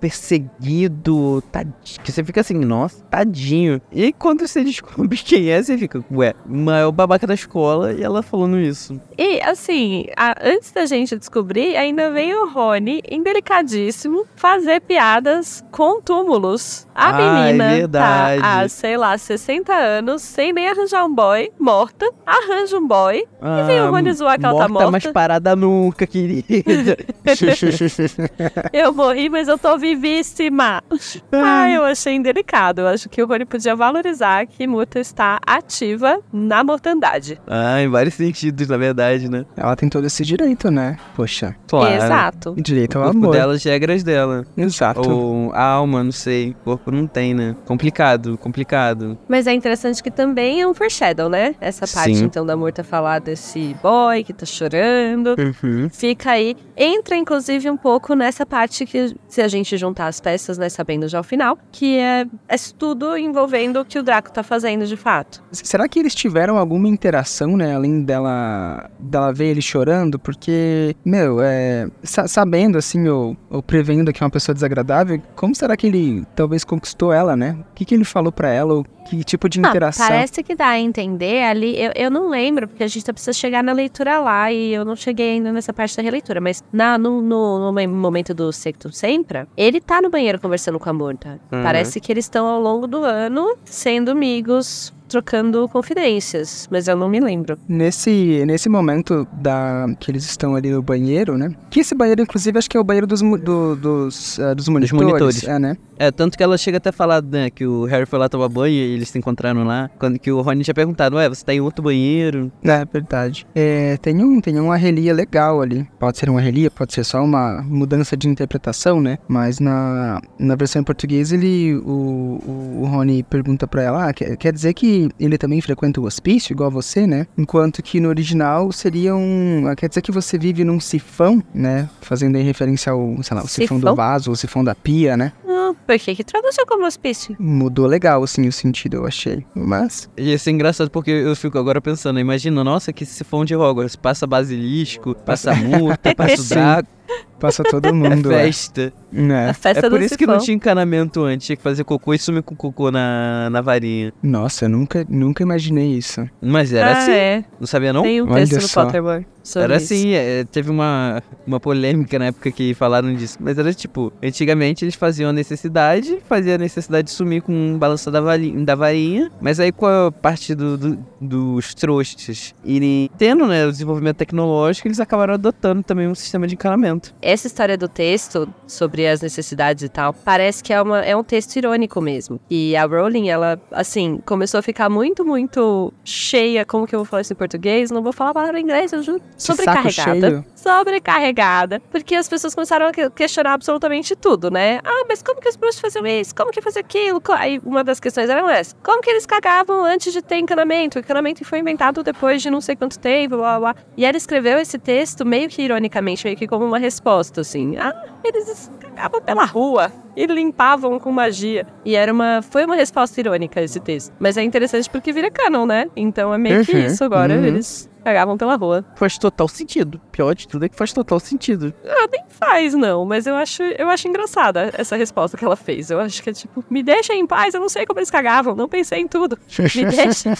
perseguido, tadinho. Que você fica assim, nossa, tadinho. E quando você [laughs] descobre quem é, você fica, ué, mas é o babaca da escola e ela falando isso. E, assim, a- antes da gente descobrir, ainda vem o Rony, indelicadíssimo, fazer piadas com túmulos. A Ah, é menina verdade. tá há, sei lá, 60 anos, sem nem arranjar um boy, morta, arranja um boy, Ah, vem o Rony zoar que ela tá morta, mas parada nunca, querida. [laughs] eu morri, mas eu tô vivíssima. Ah, eu achei indelicado. Eu acho que o Rony podia valorizar que Muta está ativa na mortandade. Ah, em vários sentidos, na verdade, né? Ela tem todo esse direito, né? Poxa. Claro. Exato. Direito O ao corpo amor. dela, as regras dela. Exato. Ou a alma, não sei. O corpo não tem, né? Complicado, complicado. Mas é interessante que também é um foreshadow, né? Essa parte, Sim. então, da Murta falar desse boy que tá chorando. Uhum. Fica aí. Entra, inclusive, um pouco nessa parte que, se a gente juntar as peças, né, sabendo já o final, que é, é tudo envolvendo o que o Draco tá fazendo de fato. Será que eles tiveram alguma interação, né? Além dela, dela ver ele chorando? Porque, meu, é, sa- sabendo, assim, ou, ou prevendo que é uma pessoa desagradável, como será que ele talvez conquistou ela, né? O que, que ele falou pra ela? Que tipo de Ah, interação? parece que dá a entender ali. Eu, eu não lembro, porque a gente precisa chegar na leitura lá e eu não cheguei ainda nessa parte da releitura. Mas na, no, no, no momento do Sectum Sempra, ele tá no banheiro conversando com a Murta. Uhum. Parece que eles estão ao longo do ano sendo amigos, trocando confidências. Mas eu não me lembro. Nesse, nesse momento da, que eles estão ali no banheiro, né? Que esse banheiro, inclusive, acho que é o banheiro dos, do- dos, ah, dos monitores. monitores. É, né? É, tanto que ela chega até a falar, né, que o Harry foi lá tomar banho e eles se encontraram lá. Quando que o Rony tinha perguntado, ué, você tá em outro banheiro? É, verdade. É, tem, um, tem uma relia legal ali. Pode ser uma relia, pode ser só uma mudança de interpretação, né? Mas na, na versão em português, ele, o, o, o Rony pergunta pra ela, ah, quer, quer dizer que ele também frequenta o hospício, igual você, né? Enquanto que no original seria um... ah, Quer dizer que você vive num sifão, né? Fazendo aí referência ao, sei lá, o sifão, do Sifão? vaso, o sifão da pia, né? Ah, por que que traduziu como hospício? Mudou legal, assim, o sentido, eu achei. Mas... E isso é engraçado porque eu fico agora pensando, imagina, nossa, que sifão de Hogwarts. Passa basilisco, passa multa, passa [laughs] o draco, Passa [laughs] todo é mundo, é. festa. É. A festa É por do isso que sifão. não tinha encanamento antes, tinha que fazer cocô e sumir com cocô na, na varinha. Nossa, eu nunca, nunca imaginei isso. Mas era ah, assim, é. não sabia não? Tem um Olha texto no só. Pottermore sobre Era isso. assim, é, teve uma, uma polêmica na época que falaram disso. Mas era tipo, antigamente eles faziam a necessidade, faziam a necessidade de sumir com um balanço da, varinha, da varinha. Mas aí com a parte do, do- dos trostes irem tendo, né, o desenvolvimento tecnológico, eles acabaram adotando também um sistema de encanamento. Essa história do texto, sobre as necessidades e tal, parece que é, uma, é um texto irônico mesmo. E a Rowling, ela, assim, começou a ficar muito, muito cheia. Como que eu vou falar isso em português? Não vou falar a palavra em inglês, eu juro. Sobrecarregada. Sobrecarregada. Porque as pessoas começaram a que- questionar absolutamente tudo, né? Ah, mas como que os bruxos faziam isso? Como que fazia aquilo? Aí uma das questões era essa. Como que eles cagavam antes de ter encanamento? O encanamento foi inventado depois de não sei quanto tempo, blá, blá. E ela escreveu esse texto meio que ironicamente, meio que como uma resposta, assim. Ah, eles cagavam pela rua e limpavam com magia. E era uma... Foi uma resposta irônica esse texto. Mas é interessante porque vira canon, né? Então é meio que Uhum, isso agora. uhum. Eles cagavam pela rua. Faz total sentido. Pior de tudo é que faz total sentido. Ah, nem faz, não. Mas eu acho, eu acho engraçada essa resposta que ela fez. Eu acho que é tipo, me deixa em paz, eu não sei como eles cagavam, não pensei em tudo. Me [laughs] deixa.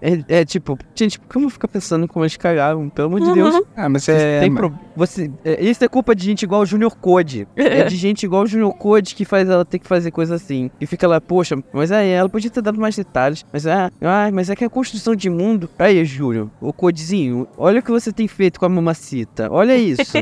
É, é tipo, gente, por que eu vou ficar pensando como eles cagaram? Pelo amor de Deus. ah, mas é... têm pro- você, é, isso é culpa de gente igual o Junior Code. É de gente igual o Junior Code que faz ela ter que fazer coisa assim. E fica lá, poxa, mas aí ela podia ter dado mais detalhes. Mas ah, ah, mas é que a construção de mundo. Aí, Júnior, o Codezinho, olha o que você tem feito com a mamacita. Olha isso. [laughs]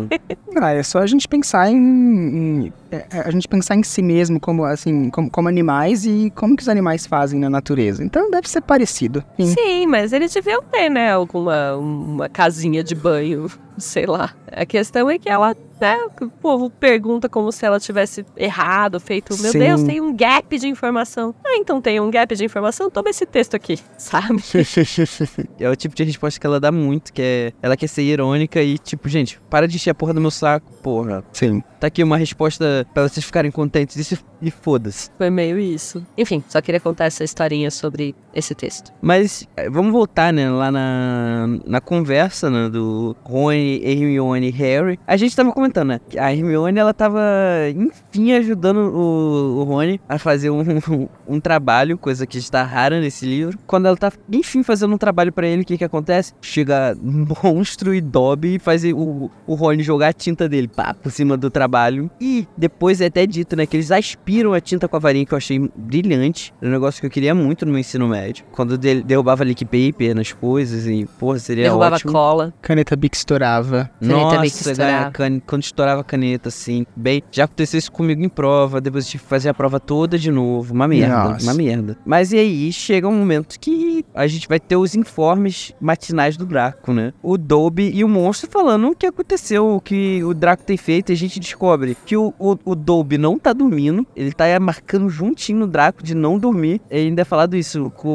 Ah, é só a gente pensar em... em- é, é, a gente pensar em si mesmo como, assim, como, como animais e como que os animais fazem na natureza. Então deve ser parecido. Sim. Sim, mas eles deviam ter, né, alguma uma casinha de banho, sei lá. A questão é que ela, né, o povo pergunta como se ela tivesse errado, feito, meu Sim. Deus, tem um gap de informação. Ah, então tem um gap de informação, toma esse texto aqui, sabe? [laughs] é o tipo de resposta que ela dá muito, que é. Ela quer ser irônica e, tipo, gente, para de encher a porra do meu saco, porra. Sim. Tá aqui uma resposta pra vocês ficarem contentes e, se- e foda-se. Foi meio isso. Enfim, só queria contar essa historinha sobre esse texto. Mas eh, vamos voltar, né, lá na, na conversa, né, do Rony, Hermione e Harry. A gente tava comentando, né, a Hermione, ela tava, enfim, ajudando o, o Rony a fazer um, [laughs] um, trabalho, coisa que está rara nesse livro. Quando ela tá, enfim, fazendo um trabalho pra ele, o que que acontece? Chega um [laughs] monstro e Dobby e faz o, o Rony jogar a tinta dele, pá, por cima do trabalho. E depois é até dito, né, que eles aspiram a tinta com a varinha, que eu achei brilhante. Era um negócio que eu queria muito no meu ensino médio. Quando de- derrubava leak paper nas coisas e, porra, seria Derrubava ótimo. cola. Caneta Bic estourava. que Nossa, estourava. ganha can- quando estourava a caneta, assim. Bem, já aconteceu isso comigo em prova, depois eu tive que fazer a prova toda de novo. Uma merda, Nossa. uma merda. Mas e aí, chega um momento que a gente vai ter os informes matinais do Draco, né? O Dobby e o monstro falando o que aconteceu, o que o Draco tem feito, e a gente descobre que o, o, o Dobby não tá dormindo, ele tá marcando juntinho no Draco de não dormir. Ele ainda é falado isso com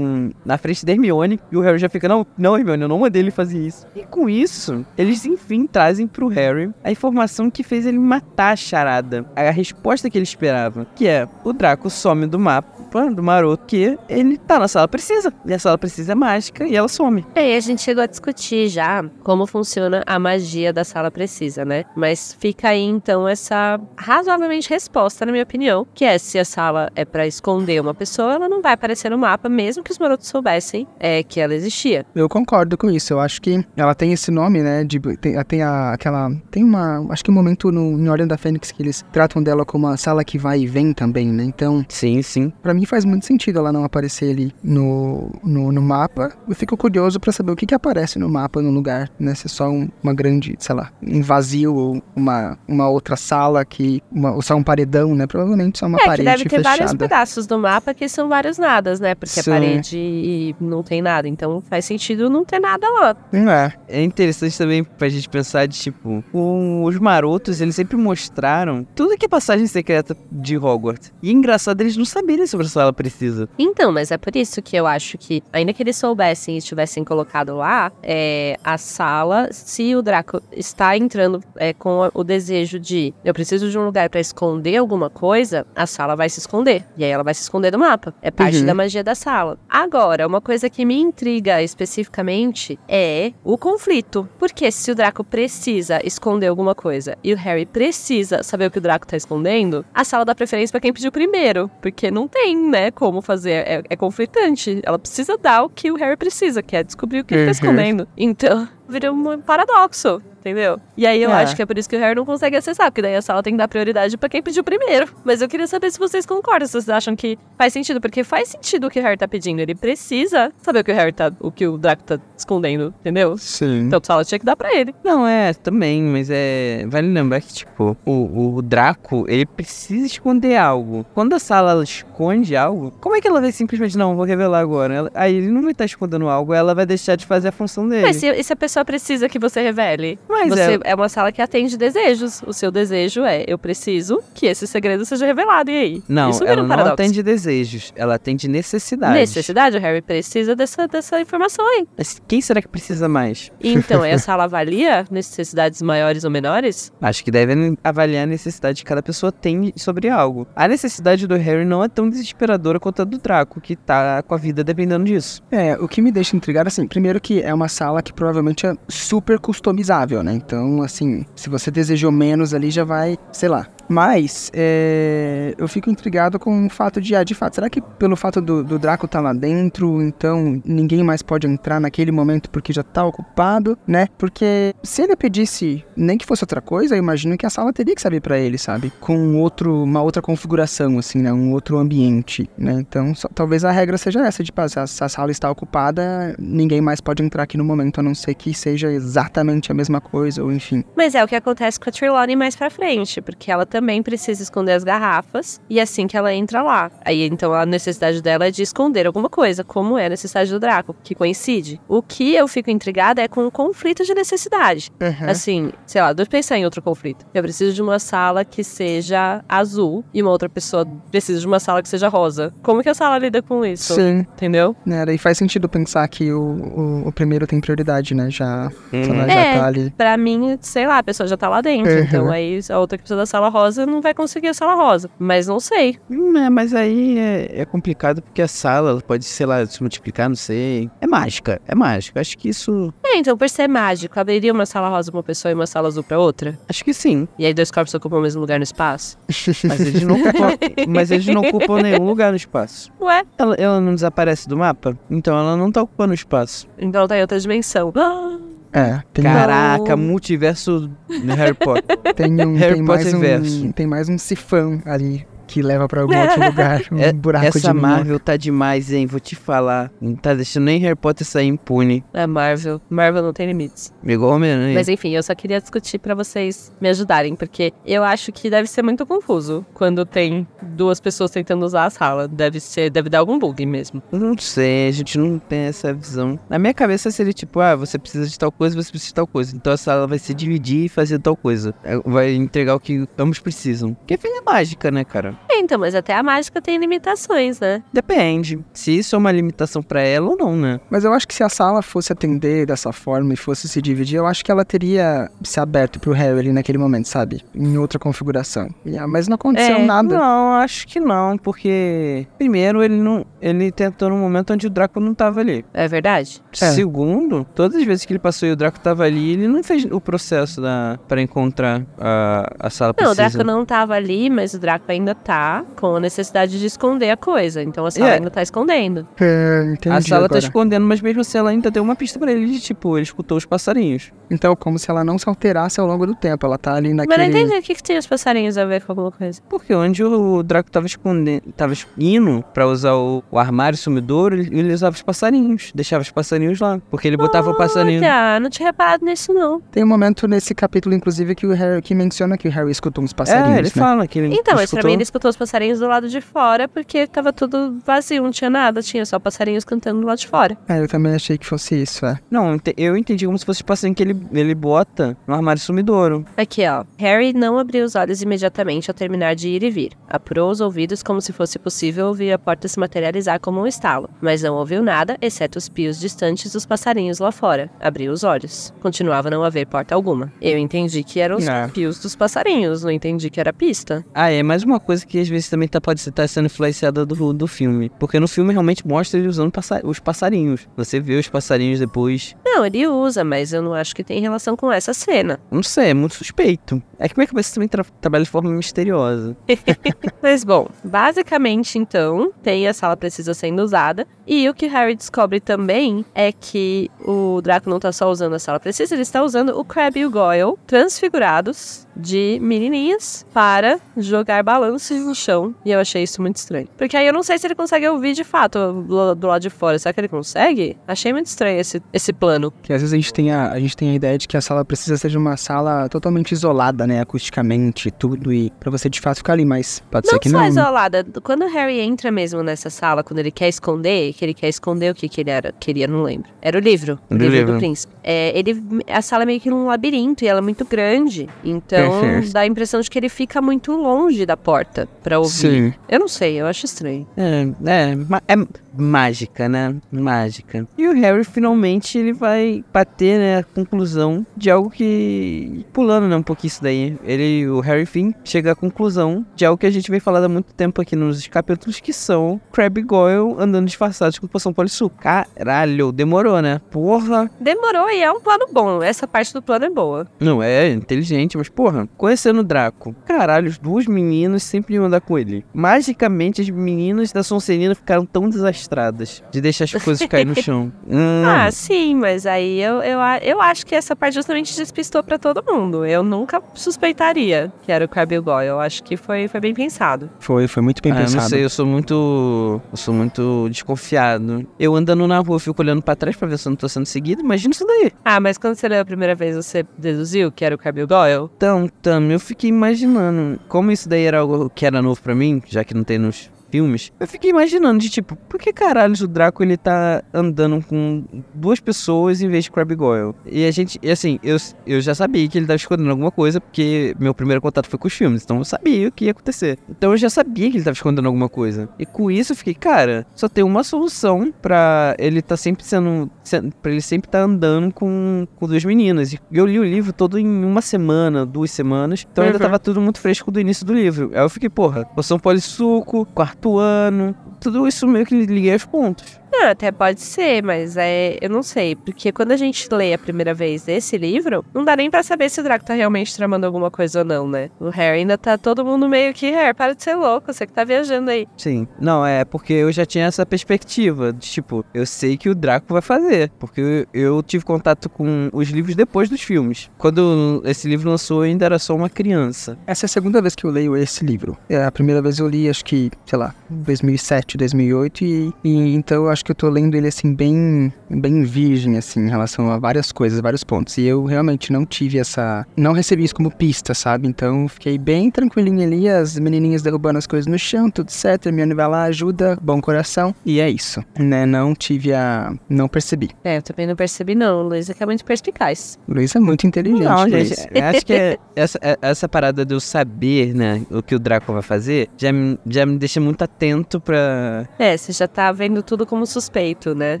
na frente da Hermione, e o Harry já fica, não, não, Hermione, eu não mandei ele fazer isso. E com isso, eles enfim trazem pro Harry a informação que fez ele matar a charada. A resposta que ele esperava, que é o Draco some do mapa do maroto, que ele tá na sala precisa. E a sala precisa é mágica e ela some. E aí a gente chegou a discutir já como funciona a magia da sala precisa, né? Mas fica aí então essa razoavelmente resposta, na minha opinião, que é se a sala é pra esconder uma pessoa, ela não vai aparecer no mapa, mesmo que os marotos soubessem é, que ela existia. Eu concordo com isso. Eu acho que ela tem esse nome, né? De, tem, tem a, aquela. Tem uma. Acho que um momento no, em Ordem da Fênix que eles tratam dela como uma sala que vai e vem também, né? Então, Sim, sim. pra mim faz muito sentido ela não aparecer ali no, no, no mapa. Eu fico curioso pra saber o que que aparece no mapa no lugar, né? Se é só um- uma grande, sei lá, um vazio ou uma, uma outra sala que. Uma, ou só um paredão, né? Provavelmente só uma é, que parede deve ter fechada. vários pedaços do mapa que são vários nadas, né? Porque Sim. Parede e não tem nada. Então faz sentido não ter nada lá. É. É interessante também pra gente pensar de tipo, o- os marotos, eles sempre mostraram tudo que é passagem secreta de Hogwarts. E é engraçado eles não saberem sobre a sala precisa. Então, mas é por isso que eu acho que, ainda que eles soubessem e tivessem colocado lá, é, a sala, se o Draco está entrando é, com o desejo de eu preciso de um lugar pra esconder alguma coisa, a sala vai se esconder. E aí ela vai se esconder do mapa. É parte Uhum. da magia da sala. Agora, uma coisa que me intriga especificamente é o conflito. Porque se o Draco precisa esconder alguma coisa e o Harry precisa saber o que o Draco tá escondendo, a sala dá preferência pra quem pediu primeiro. Porque não tem, né, como fazer. É, é conflitante. Ela precisa dar o que o Harry precisa, que é descobrir o que ele tá Uhum. escondendo. Então, vira um paradoxo. Entendeu? E aí eu É. acho que é por isso que o Harry não consegue acessar, porque daí a sala tem que dar prioridade pra quem pediu primeiro. Mas eu queria saber se vocês concordam, se vocês acham que faz sentido, porque faz sentido o que o Harry tá pedindo. Ele precisa saber o que o Harry tá. o que o Draco tá escondendo, entendeu? Sim. Então a sala tinha que dar pra ele. Não, é, também, mas é. Vale lembrar que, tipo, o, o Draco, ele precisa esconder algo. Quando a sala ela esconde algo, como é que ela vai simplesmente, não, vou revelar agora? Ela- aí ele não vai estar escondendo algo, ela vai deixar de fazer a função dele. Mas se, e se a pessoa precisa que você revele? Mas você é- é... uma sala que atende desejos. O seu desejo é: eu preciso que esse segredo seja revelado. E aí? Não, Isso ela um não atende desejos, ela atende necessidades. Necessidade, o Harry precisa dessa, dessa informação aí. Mas quem será que precisa mais? Então, [laughs] aí a sala avalia necessidades maiores ou menores? Acho que devem avaliar a necessidade que cada pessoa tem sobre algo. A necessidade do Harry não é tão desesperadora quanto a do Draco, que tá com a vida dependendo disso. É, o que me deixa intrigado, assim, primeiro que é uma sala que provavelmente é super customizável, né? Então, assim, se você desejou menos ali, já vai, sei lá. Mas, é, eu fico intrigado com o fato de, ah, de fato, será que pelo fato do, do Draco estar lá dentro, então ninguém mais pode entrar naquele momento porque já tá ocupado, né? Porque se ele pedisse nem que fosse outra coisa, eu imagino que a sala teria que saber pra ele, sabe? Com outro, uma outra configuração, assim, né? Um outro ambiente, né? Então, só- talvez a regra seja essa, de, pá, se a, se a sala está ocupada, ninguém mais pode entrar aqui no momento, a não ser que seja exatamente a mesma coisa, ou enfim. Mas é o que acontece com a Trelawney mais pra frente, porque ela também precisa esconder as garrafas, e é assim que ela entra lá. Aí então a necessidade dela é de esconder alguma coisa, como é a necessidade do Draco, que coincide. O que eu fico intrigada é com o conflito de necessidade. Assim, sei lá, deixa eu pensar em outro conflito. Eu preciso de uma sala que seja azul e uma outra pessoa precisa de uma sala que seja rosa. Como que a sala lida com isso? Sim, Entendeu? né? Daí faz sentido pensar que o, o, o primeiro tem prioridade, né? Já, já É. tá ali. Pra mim, sei lá, a pessoa já tá lá dentro. Uhum. Então aí a outra que precisa da sala rosa não vai conseguir a sala rosa. Mas não sei. Hum, é, mas aí é, é complicado porque a sala ela pode, sei lá, se multiplicar, não sei. É mágica, é mágica. Acho que isso. É, então, por ser mágico, abriria uma sala rosa pra uma pessoa e uma sala azul pra outra? Acho que sim. E aí dois corpos ocupam o mesmo lugar no espaço? [laughs] Mas eles não ocupam, mas eles não ocupam nenhum lugar no espaço. Ué? Ela, ela não desaparece do mapa? Então ela não tá ocupando espaço. Então tá em outra dimensão. [gasps] Ah, É, tem, Caraca, Não. multiverso do Harry Potter. tem, um, Harry tem, mais Potter um, verso. tem mais um sifão ali que leva pra algum outro [laughs] lugar, um É- buraco de Essa. Marvel tá demais, hein? Vou te falar. Não tá deixando nem Harry Potter sair impune. É Marvel. Marvel não tem limites. Igual Homem-Aranha. Mas enfim, eu só queria discutir pra vocês me ajudarem, porque eu acho que deve ser muito confuso quando tem duas pessoas tentando usar a sala. Deve ser, deve dar algum bug mesmo. Não sei, a gente não tem essa visão. Na minha cabeça seria tipo, ah, você precisa de tal coisa, você precisa de tal coisa. Então a sala vai se dividir e fazer tal coisa. É, Vai entregar o que ambos precisam. Porque filho é mágica, né, cara? Então, mas até a mágica tem limitações, né? Depende. Se isso é uma limitação pra ela ou não, né? Mas eu acho que se a sala fosse atender dessa forma e fosse se dividir, eu acho que ela teria se aberto pro Harry ali naquele momento, sabe? Em outra configuração. Ah, Mas não aconteceu É, nada. Não, acho que não, porque primeiro ele não, ele tentou num momento onde o Draco não tava ali. É verdade? É. Segundo, todas as vezes que ele passou e o Draco tava ali, ele não fez o processo da para encontrar a, a sala Não, o precisa. Draco não tava ali, mas o Draco ainda tá com a necessidade de esconder a coisa. Então a sala É. ainda tá escondendo. É, entendi A sala tá agora. escondendo, mas mesmo assim ela ainda deu uma pista pra ele de tipo, ele escutou os passarinhos. Então, como se ela não se alterasse ao longo do tempo. Ela tá ali Mas não naquele... entendi o que, que tem os passarinhos a ver com alguma coisa. Porque onde o Draco tava escondendo, tava indo pra usar o, o armário sumidouro, ele, ele usava os passarinhos, deixava os passarinhos lá, porque ele botava o passarinho. Olha, não tinha reparado nisso, não. Tem um momento nesse capítulo, inclusive, que o Harry que menciona que o Harry escutou uns passarinhos, É, ele né? fala que ele Então, mas pra mim ele escutou os passarinhos do lado de fora, porque tava tudo vazio, não tinha nada, tinha só passarinhos cantando do lado de fora. É, eu também achei que fosse isso, é. Não, eu entendi como se fosse o passarinho que ele, ele bota no armário sumidouro. Aqui, ó. Harry não abriu os olhos imediatamente ao terminar de ir e vir. Apurou os ouvidos como se fosse possível ouvir a porta se materializar como um estalo, mas não ouviu nada, exceto os pios distantes dos passarinhos lá fora. Abriu os olhos. Continuava não haver porta alguma. Eu entendi que eram os É. pios dos passarinhos, não entendi que era pista. Ah, é mais uma coisa que às vezes também tá, pode estar sendo influenciada do, do filme. Porque no filme realmente mostra ele usando passa- os passarinhos. Você vê os passarinhos depois. Não, ele usa, mas eu não acho que tem relação com essa cena. Não sei, é muito suspeito. É que minha cabeça também tra- trabalha de forma misteriosa. [laughs] Mas bom, basicamente então, tem a sala precisa sendo usada. E o que Harry descobre também é que o Draco não tá só usando a sala precisa, ele está usando o Crabbe e o Goyle transfigurados de menininhas para jogar balanços no chão. E eu achei isso muito estranho. Porque aí eu não sei se ele consegue ouvir de fato do, do lado de fora. Será que ele consegue? Achei muito estranho esse, esse plano. Que às vezes a gente tem a, a gente tem a ideia de que a sala precisa ser uma sala totalmente isolada, né? Acusticamente, tudo, e pra você de fato ficar ali, mas pode ser Não que só não. isolada. Quando o Harry entra mesmo nessa sala, quando ele quer esconder, que ele quer esconder o que, que ele era, queria, não lembro. Era o livro, o Do livro, livro. do príncipe. É, ele, a sala é meio que num labirinto e ela é muito grande. Então Perfeito. dá a impressão de que ele fica muito longe da porta pra ouvir. Sim. Eu não sei, eu acho estranho. É, é, é mágica, né? Mágica. E o Harry finalmente ele vai bater, né, a conclusão de algo que pulando, né, um pouquinho isso daí. Ele, o Harry Finn chega à conclusão de algo que a gente vem falando há muito tempo aqui nos capítulos que são Crabbe e Goyle andando disfarçados com poção polissuco. Caralho, demorou, né? Porra. Demorou e é um plano bom. Essa parte do plano é boa. Não, é inteligente, mas porra, conhecendo o Draco, caralho, os duas meninas sempre iam andar com ele. Magicamente, as meninas da Sonserina ficaram tão desastradas de deixar as coisas cair no chão. [laughs] Hum, Ah, sim, mas aí eu, eu, a- eu acho que essa parte justamente despistou pra todo mundo. Eu nunca suspeitaria que era o Crabbe e o Goyle. Eu acho que foi, foi bem pensado. Foi, foi muito bem ah, eu pensado. não sei, eu sou muito. Eu sou muito desconfiado. Eu andando na rua, fico olhando pra trás pra ver se eu não tô sendo seguido. Imagina isso daí. Ah, mas quando você leu a primeira vez, você deduziu que era o Crabbe e o Goyle? Então, Tam, eu fiquei imaginando. Como isso daí era algo que era novo pra mim, já que não tem nos filmes, eu fiquei imaginando de tipo, por que caralho o Draco ele tá andando com duas pessoas em vez de Crabbe Goyle? E a gente, e assim, eu, eu já sabia que ele tava escondendo alguma coisa, porque meu primeiro contato foi com os filmes, então eu sabia o que ia acontecer. Então eu já sabia que ele tava escondendo alguma coisa. E com isso eu fiquei, cara, só tem uma solução pra ele tá sempre sendo. se- Pra ele sempre tá andando com, com duas meninas. E eu li o livro todo em uma semana, duas semanas. Então ainda Uhum. tava tudo muito fresco do início do livro. Aí eu fiquei, porra, poção polissuco, quarto ano. Tudo isso meio que liguei aos pontos. Não, até pode ser, mas é, eu não sei, porque quando a gente lê a primeira vez esse livro, não dá nem pra saber se o Draco tá realmente tramando alguma coisa ou não, né? O Harry ainda tá todo mundo meio que, Harry, para de ser louco, você que tá viajando aí. Sim. Não, é porque eu já tinha essa perspectiva. De, tipo, eu sei que o Draco vai fazer. Porque eu, eu tive contato com os livros depois dos filmes. Quando esse livro lançou, eu ainda era só uma criança. Essa é a segunda vez que eu leio esse livro. É, a primeira vez eu li, acho que, sei lá, 2007, 2008, e, e então eu acho que eu tô lendo ele assim, bem, bem virgem, assim, em relação a várias coisas, vários pontos. E eu realmente não tive essa. Não recebi isso como pista, sabe? Então fiquei bem tranquilinho ali, as menininhas derrubando as coisas no chão, tudo certo. A Mione vai lá, ajuda, bom coração. E é isso, né? Não tive a. Não percebi. É, eu também não percebi, não. O Luiz é que é muito perspicaz. O Luiz é muito inteligente. Não, Luiz. gente, acho que é- essa, é- essa parada de eu saber, né, o que o Draco vai fazer, já, me- já me deixa muito atento pra. É, você já tá vendo tudo como suspeito, né?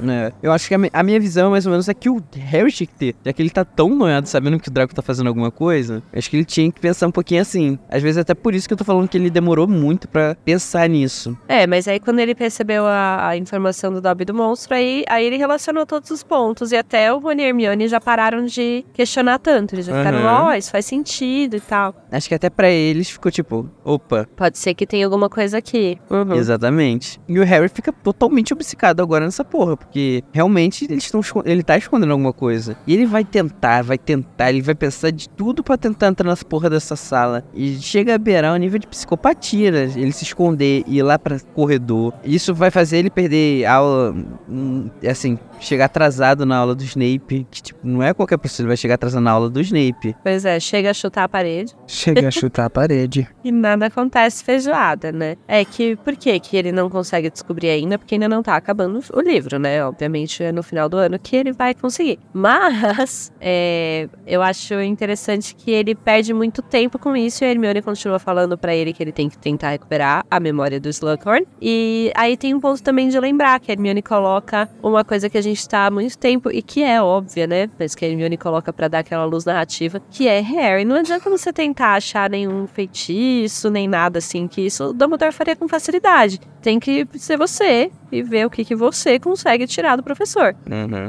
né, eu acho que a, mi- a minha visão, mais ou menos, é que o Harry tinha que ter. Já que ele tá tão noiado sabendo que o Draco tá fazendo alguma coisa, acho que ele tinha que pensar um pouquinho assim. Às vezes, até por isso que eu tô falando que ele demorou muito pra pensar nisso. É, mas aí quando ele percebeu a, a informação do Dobby do monstro, aí, aí ele relacionou todos os pontos. E até o Rony e Hermione já pararam de questionar tanto. Eles já ficaram, Aham. ó, isso faz sentido e tal. Acho que até pra eles ficou tipo, opa, Pode ser que tenha alguma coisa aqui. Uhum. Exatamente. E o Harry fica totalmente obcecado agora nessa porra, porque realmente eles estão ele tá escondendo alguma coisa. E ele vai tentar, vai tentar, ele vai pensar de tudo pra tentar entrar nessa porra dessa sala. E chega a beirar o nível de psicopatia, né? ele se esconder e ir lá pra corredor. Isso vai fazer ele perder aula, hum, assim, chegar atrasado na aula do Snape, que tipo, não é qualquer pessoa, ele vai chegar atrasado na aula do Snape. Pois é, chega a chutar a parede Chega a [laughs] chutar a parede. e nada acontece feijoada, né? É que, por que que ele não consegue descobrir ainda? Porque ainda não tá acabando o livro, né? Obviamente é no final do ano que ele vai conseguir. Mas, [laughs] é, eu acho interessante que ele perde muito tempo com isso e a Hermione continua falando pra ele que ele tem que tentar recuperar a memória do Slughorn. E aí tem um ponto também de lembrar que a Hermione coloca uma coisa que a gente tá há muito tempo e que é óbvia, né? Mas que a Hermione coloca pra dar aquela luz narrativa, que é Harry. Não adianta você tentar achar nenhum feitiço, nem nada assim, que isso o Dumbledore faria com facilidade. Tem que ser você e ver o que, que você consegue tirar do professor.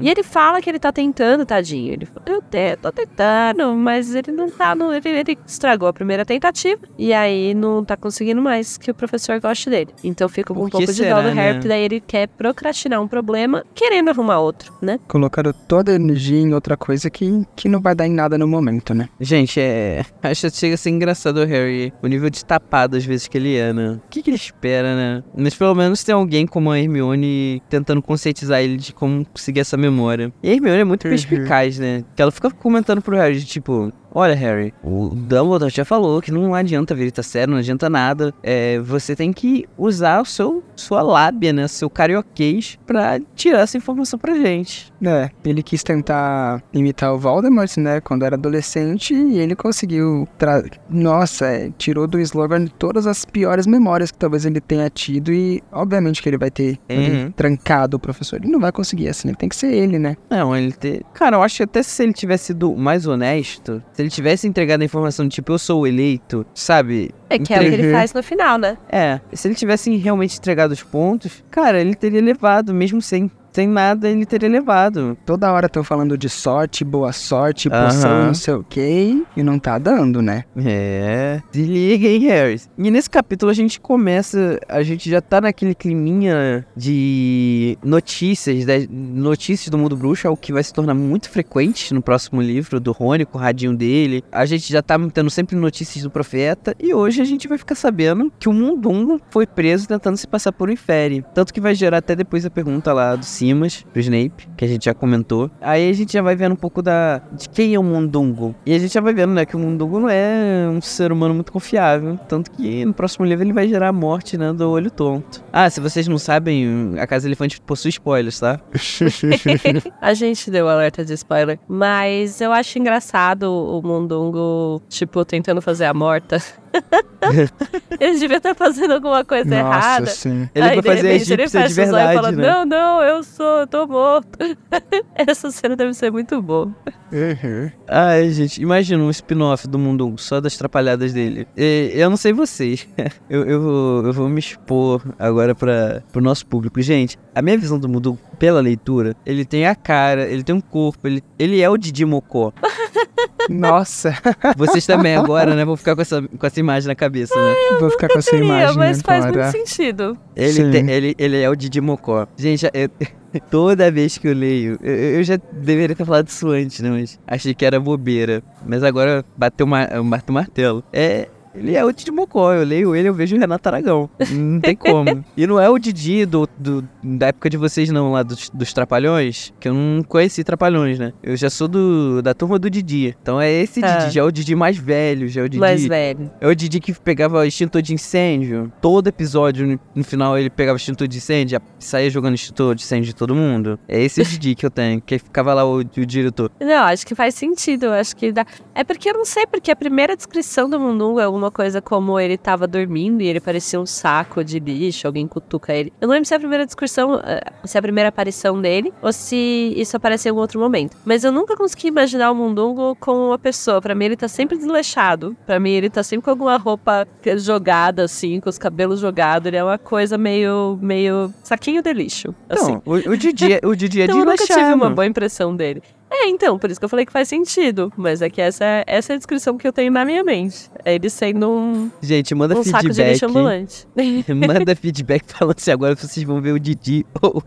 E ele fala que ele tá tentando, tadinho. Ele fala, eu te- tô tentando, mas ele não tá. No, ele, ele estragou a primeira tentativa e aí não tá conseguindo mais que o professor goste dele. Então fica com um pouco de dó será, do Harry, né? daí ele quer procrastinar um problema querendo arrumar outro, né? Colocaram toda a energia em outra coisa que, que não vai dar em nada no momento, né? Gente, é. [laughs] Acho que chega a ser engraçado o Harry. O nível de tapado às vezes que ele é, né? O que, que ele espera, né? Mas pelo menos tem alguém como a Hermione tentando conscientizar ele de como conseguir essa memória. E a Hermione é muito Uhum. perspicaz, né? Que ela fica comentando pro Harry, de, tipo. Olha, Harry, o Dumbledore já falou que não adianta veritas sério, não adianta nada. É, você tem que usar o seu, sua lábia, né? Seu carioquês pra tirar essa informação pra gente. É, ele quis tentar imitar o Voldemort, né, quando era adolescente, e ele conseguiu. Tra... Nossa, é, tirou do Slogan todas as piores memórias que talvez ele tenha tido, e obviamente que ele vai ter Uhum. trancado o professor. Ele não vai conseguir assim, ele tem que ser ele, né? Não, ele ter. Cara, eu acho que até se ele tivesse sido mais honesto, se ele tivesse entregado a informação tipo, eu sou o eleito, sabe? É que é o que ele faz no final, né? É, se ele tivesse realmente entregado os pontos, cara, ele teria levado, mesmo sem, sem nada, ele teria levado. Toda hora estão falando de sorte, boa sorte, poção, não sei o que, e não tá dando, né? É. Se liga, hein, Harris. E nesse capítulo a gente começa. A gente já tá naquele climinha de notícias, né, notícias do mundo bruxo, algo que vai se tornar muito frequente no próximo livro do Rony, com o radinho dele. A gente já tá tendo sempre notícias do profeta. E hoje a gente vai ficar sabendo que o Mundungo foi preso tentando se passar por um infere. Tanto que vai gerar até depois a pergunta lá do Simas, do Snape, que a gente já comentou. Aí a gente já vai vendo um pouco da de quem é o Mundungo. E a gente já vai vendo, né, que o Mundungo não é um ser humano muito confiável. Tanto que no próximo livro ele vai gerar a morte, né, do olho tonto. Ah, se vocês não sabem, a Casa Elefante possui spoilers, tá? [laughs] A gente deu alerta de spoiler. Mas eu acho engraçado o Mundungo, tipo, tentando fazer a morta. [laughs] ele devia estar fazendo alguma coisa Nossa, errada. sim. Ele Aí, vai fazer a repente, ele egípcia de fecha os olhos e verdade, fala, né? Não, não, eu sou, eu tô morto. [laughs] Essa cena deve ser muito boa. Uhum. Ai, gente, imagina um spin-off do mundo só das trapalhadas dele. E, eu não sei vocês. [laughs] eu, eu, vou, eu vou me expor agora para pro nosso público. Gente, a minha visão do mundo pela leitura, ele tem a cara, ele tem um corpo, ele, ele é o Didi Mocó. Nossa, Vocês também agora, né? Vão ficar com essa, com essa imagem na cabeça, né? vou ficar com essa Seria, imagem mas faz agora. muito sentido. Ele, tem- ele, ele é o Didi Mocó. Gente, eu- [laughs] toda vez que eu leio, eu, eu já deveria ter falado isso antes, né? Mas achei que era bobeira. Mas agora bateu, ma bateu o martelo. É. Ele é o Didi Mocó, eu leio ele, eu vejo o Renato Aragão. Não tem como. E não é o Didi do, do- da época de vocês, não, lá dos, dos Trapalhões, que eu não conheci Trapalhões, né? Eu já sou do, da turma do Didi. Então é esse Ah. Didi, já é o Didi mais velho, já é o Didi. Mais velho. É o Didi que pegava extintor de incêndio. Todo episódio, no, no final, ele pegava extintor de incêndio e saía jogando extintor de incêndio de todo mundo. É esse Didi que eu tenho, que ficava lá o, o diretor. Não, acho que faz sentido. Acho que dá. É porque eu não sei, porque a primeira descrição do Mundungo é alguma coisa como ele tava dormindo e ele parecia um saco de lixo, alguém cutuca ele. Eu não lembro se é a primeira descrição, eh, se é a primeira aparição dele, ou se isso aparece em algum outro momento. Mas eu nunca consegui imaginar o Mundungo como uma pessoa. Pra mim, ele tá sempre desleixado. Pra mim, ele tá sempre com alguma roupa jogada, assim, com os cabelos jogados. Ele é uma coisa meio. meio. saquinho de lixo. Assim. Então, o, o Didi, é- o Didi é [laughs] Então eu nunca tive desleixado. uma boa impressão dele. É, então, por isso que eu falei que faz sentido. Mas é que essa, é- essa é a descrição que eu tenho na minha mente. É ele sendo um, Gente, manda um saco de feedback. lixo ambulante. [laughs] Manda feedback falando se agora vocês vão ver o Didi [laughs] ou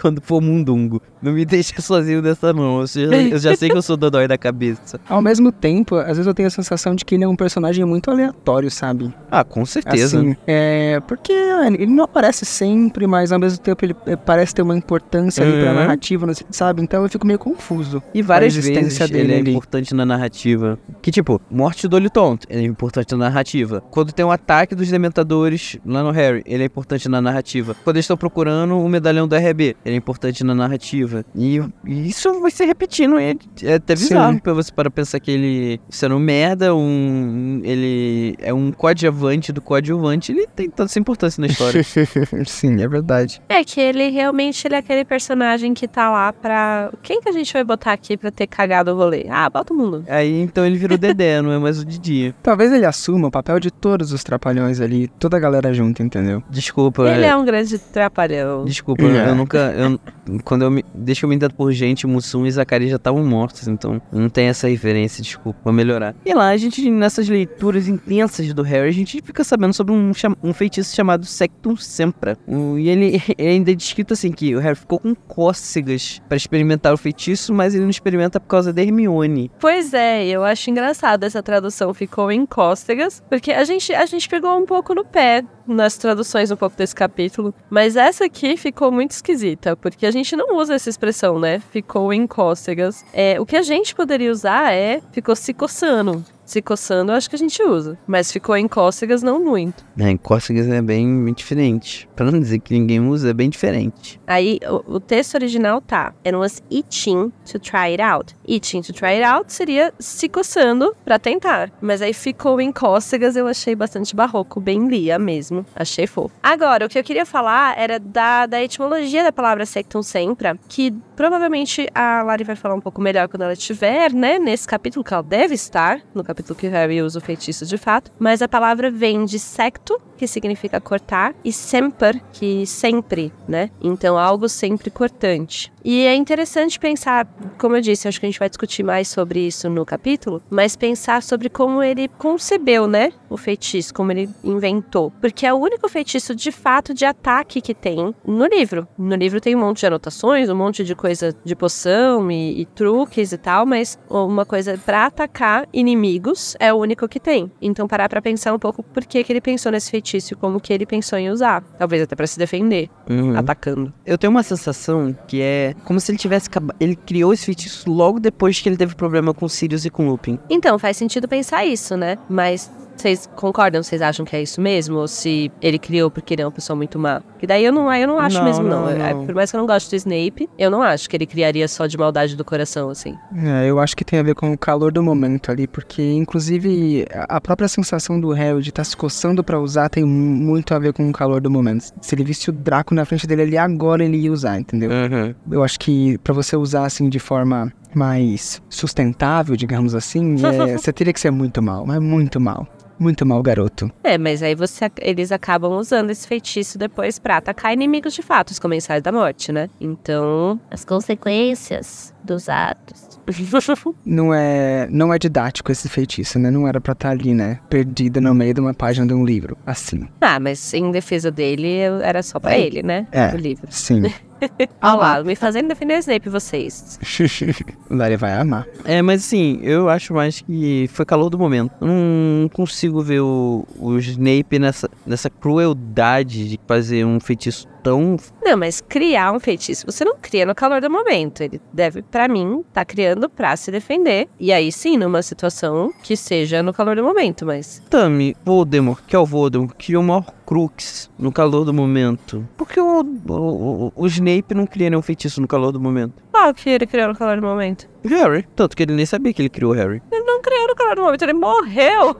quando for Mundungo. Não me deixa sozinho dessa não. Eu já, eu já sei que eu sou dodói da cabeça. Ao mesmo tempo, às vezes eu tenho a sensação de que ele é um personagem muito aleatório, sabe? Ah, com certeza. Assim, é. Porque ele não aparece sempre, mas ao mesmo tempo ele é, parece ter uma importância ali pra Uhum. narrativa, sabe? Então eu fico meio confuso. E várias a existência vezes ele dele é ali. importante na narrativa. Que tipo, morte do olho tonto, ele é importante na narrativa. Quando tem um ataque dos dementadores lá no Harry, ele é importante na narrativa. Quando eles estão procurando o medalhão do RB, ele é importante na narrativa. E, e isso vai se repetindo. É, é até Sim. bizarro pra você para pensar que ele sendo um merda, um. Ele é um coadjuvante do coadjuvante, ele tem tanta importância na história. [laughs] Sim, é verdade. É que ele realmente ele é aquele personagem que tá lá pra. Quem que a gente vai botar aqui pra ter cagado o rolê? Ah, bota o mundo. Aí então ele virou Dedé, não é mais o Didi. [laughs] Talvez ele assuma o papel de todos os trapalhões ali, toda a galera junto, entendeu? Desculpa. Ele é- é um grande trapalhão. Desculpa, É. eu nunca. Eu, quando eu me. Deixa eu me dar por gente, Mussum e Zacarias já estavam mortos, então não tem essa referência, desculpa, vou melhorar. E lá, a gente, nessas leituras intensas do Harry, a gente fica sabendo sobre um, um feitiço chamado Sectum Sempra. Um, e ele, [laughs] ele ainda é descrito assim: que o Harry ficou com cócegas pra experimentar o feitiço, mas ele não experimenta por causa da Hermione. Pois é, eu acho engraçado essa tradução ficou em cócegas, porque a gente, a gente pegou um pouco no pé nas traduções um pouco desse capítulo, mas essa aqui ficou muito esquisita, porque a gente não usa essa expressão, né? Ficou em cócegas. É, o que a gente poderia usar é ficou se coçando. Se coçando, eu acho que a gente usa. Mas ficou em cócegas, não muito. É, em cócegas é bem, bem diferente. Pra não dizer que ninguém usa, é bem diferente. Aí, o, o texto original tá. It was itching to try it out. Itching to try it out seria se coçando pra tentar. Mas aí ficou em cócegas, eu achei bastante barroco, bem lia mesmo. Achei fofo. Agora, o que eu queria falar era da, da etimologia da palavra sectum sempra, que provavelmente a Lari vai falar um pouco melhor quando ela estiver, né? Nesse capítulo, que ela deve estar, no capítulo que o Harry usa o feitiço de fato. Mas a palavra vem de secto, que significa cortar, e semper, que sempre, né? Então, algo sempre cortante. E é interessante pensar, como eu disse, acho que a gente vai discutir mais sobre isso no capítulo, mas pensar sobre como ele concebeu, né? O feitiço, como ele inventou. Porque é o único feitiço de fato de ataque que tem no livro. No livro tem um monte de anotações, um monte de coisa de poção e, e truques e tal, mas uma coisa pra atacar inimigos é o único que tem. Então parar pra pensar um pouco por que, que ele pensou nesse feitiço e como que ele pensou em usar. Talvez até pra se defender, Uhum. atacando. Eu tenho uma sensação que é como se ele tivesse ele criou esse feitiço logo depois que ele teve problema com Sirius e com Lupin. Então, faz sentido pensar isso, né? Mas Vocês concordam? Vocês acham que é isso mesmo? Ou se ele criou porque ele é uma pessoa muito má? Que daí eu não, eu não acho Não, mesmo, não. não, É, não. por mais que eu não goste do Snape, eu não acho que ele criaria só de maldade do coração, assim. É, eu acho que tem a ver com o calor do momento ali, porque inclusive a própria sensação do Harry de estar se coçando pra usar tem muito a ver com o calor do momento. Se ele visse o Draco na frente dele ali agora, ele ia usar, entendeu? Uhum. Eu acho que pra você usar assim de forma mais sustentável, digamos assim, é, [laughs] você teria que ser muito mal, mas muito mal. Muito mal, garoto. É, mas aí você, eles acabam usando esse feitiço depois pra atacar inimigos de fato, os comensais da morte, né? Então. As consequências dos atos. [laughs] Não é, não é didático esse feitiço, né? Não era pra estar ali, né? Perdida no meio de uma página de um livro. Assim. Ah, mas em defesa dele, era só pra ele, né? É. O livro. Sim. [laughs] Olha lá, me fazendo defender o Snape, vocês. [laughs] o Larry vai amar. É, mas assim, eu acho mais que foi calor do momento. Eu não consigo ver o, o Snape nessa, nessa crueldade de fazer um feitiço tão. Não, mas criar um feitiço, você não cria no calor do momento. Ele deve, pra mim, tá criando pra se defender. E aí sim, numa situação que seja no calor do momento, mas. Tami, Voldemort, que é o Voldemort, criou o Horcrux no calor do momento. Por que o, o, o, Snape não cria nenhum feitiço no calor do momento? Qual que ele criou no calor do momento? Harry. Tanto que ele nem sabia que ele criou o Harry. Ele não criou no calor do momento, ele morreu.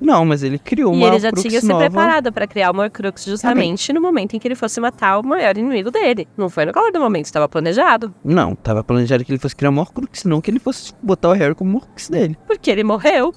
Não, mas ele criou e uma ele já Horcrux tinha se nova. preparado pra criar o Horcrux justamente no momento em que ele fosse matar o maior inimigo dele. Não foi no calor do momento, estava planejado. Não, tava planejado que ele fosse criar uma Horcrux, não que ele fosse botar o Harry como Horcrux dele. Porque ele morreu.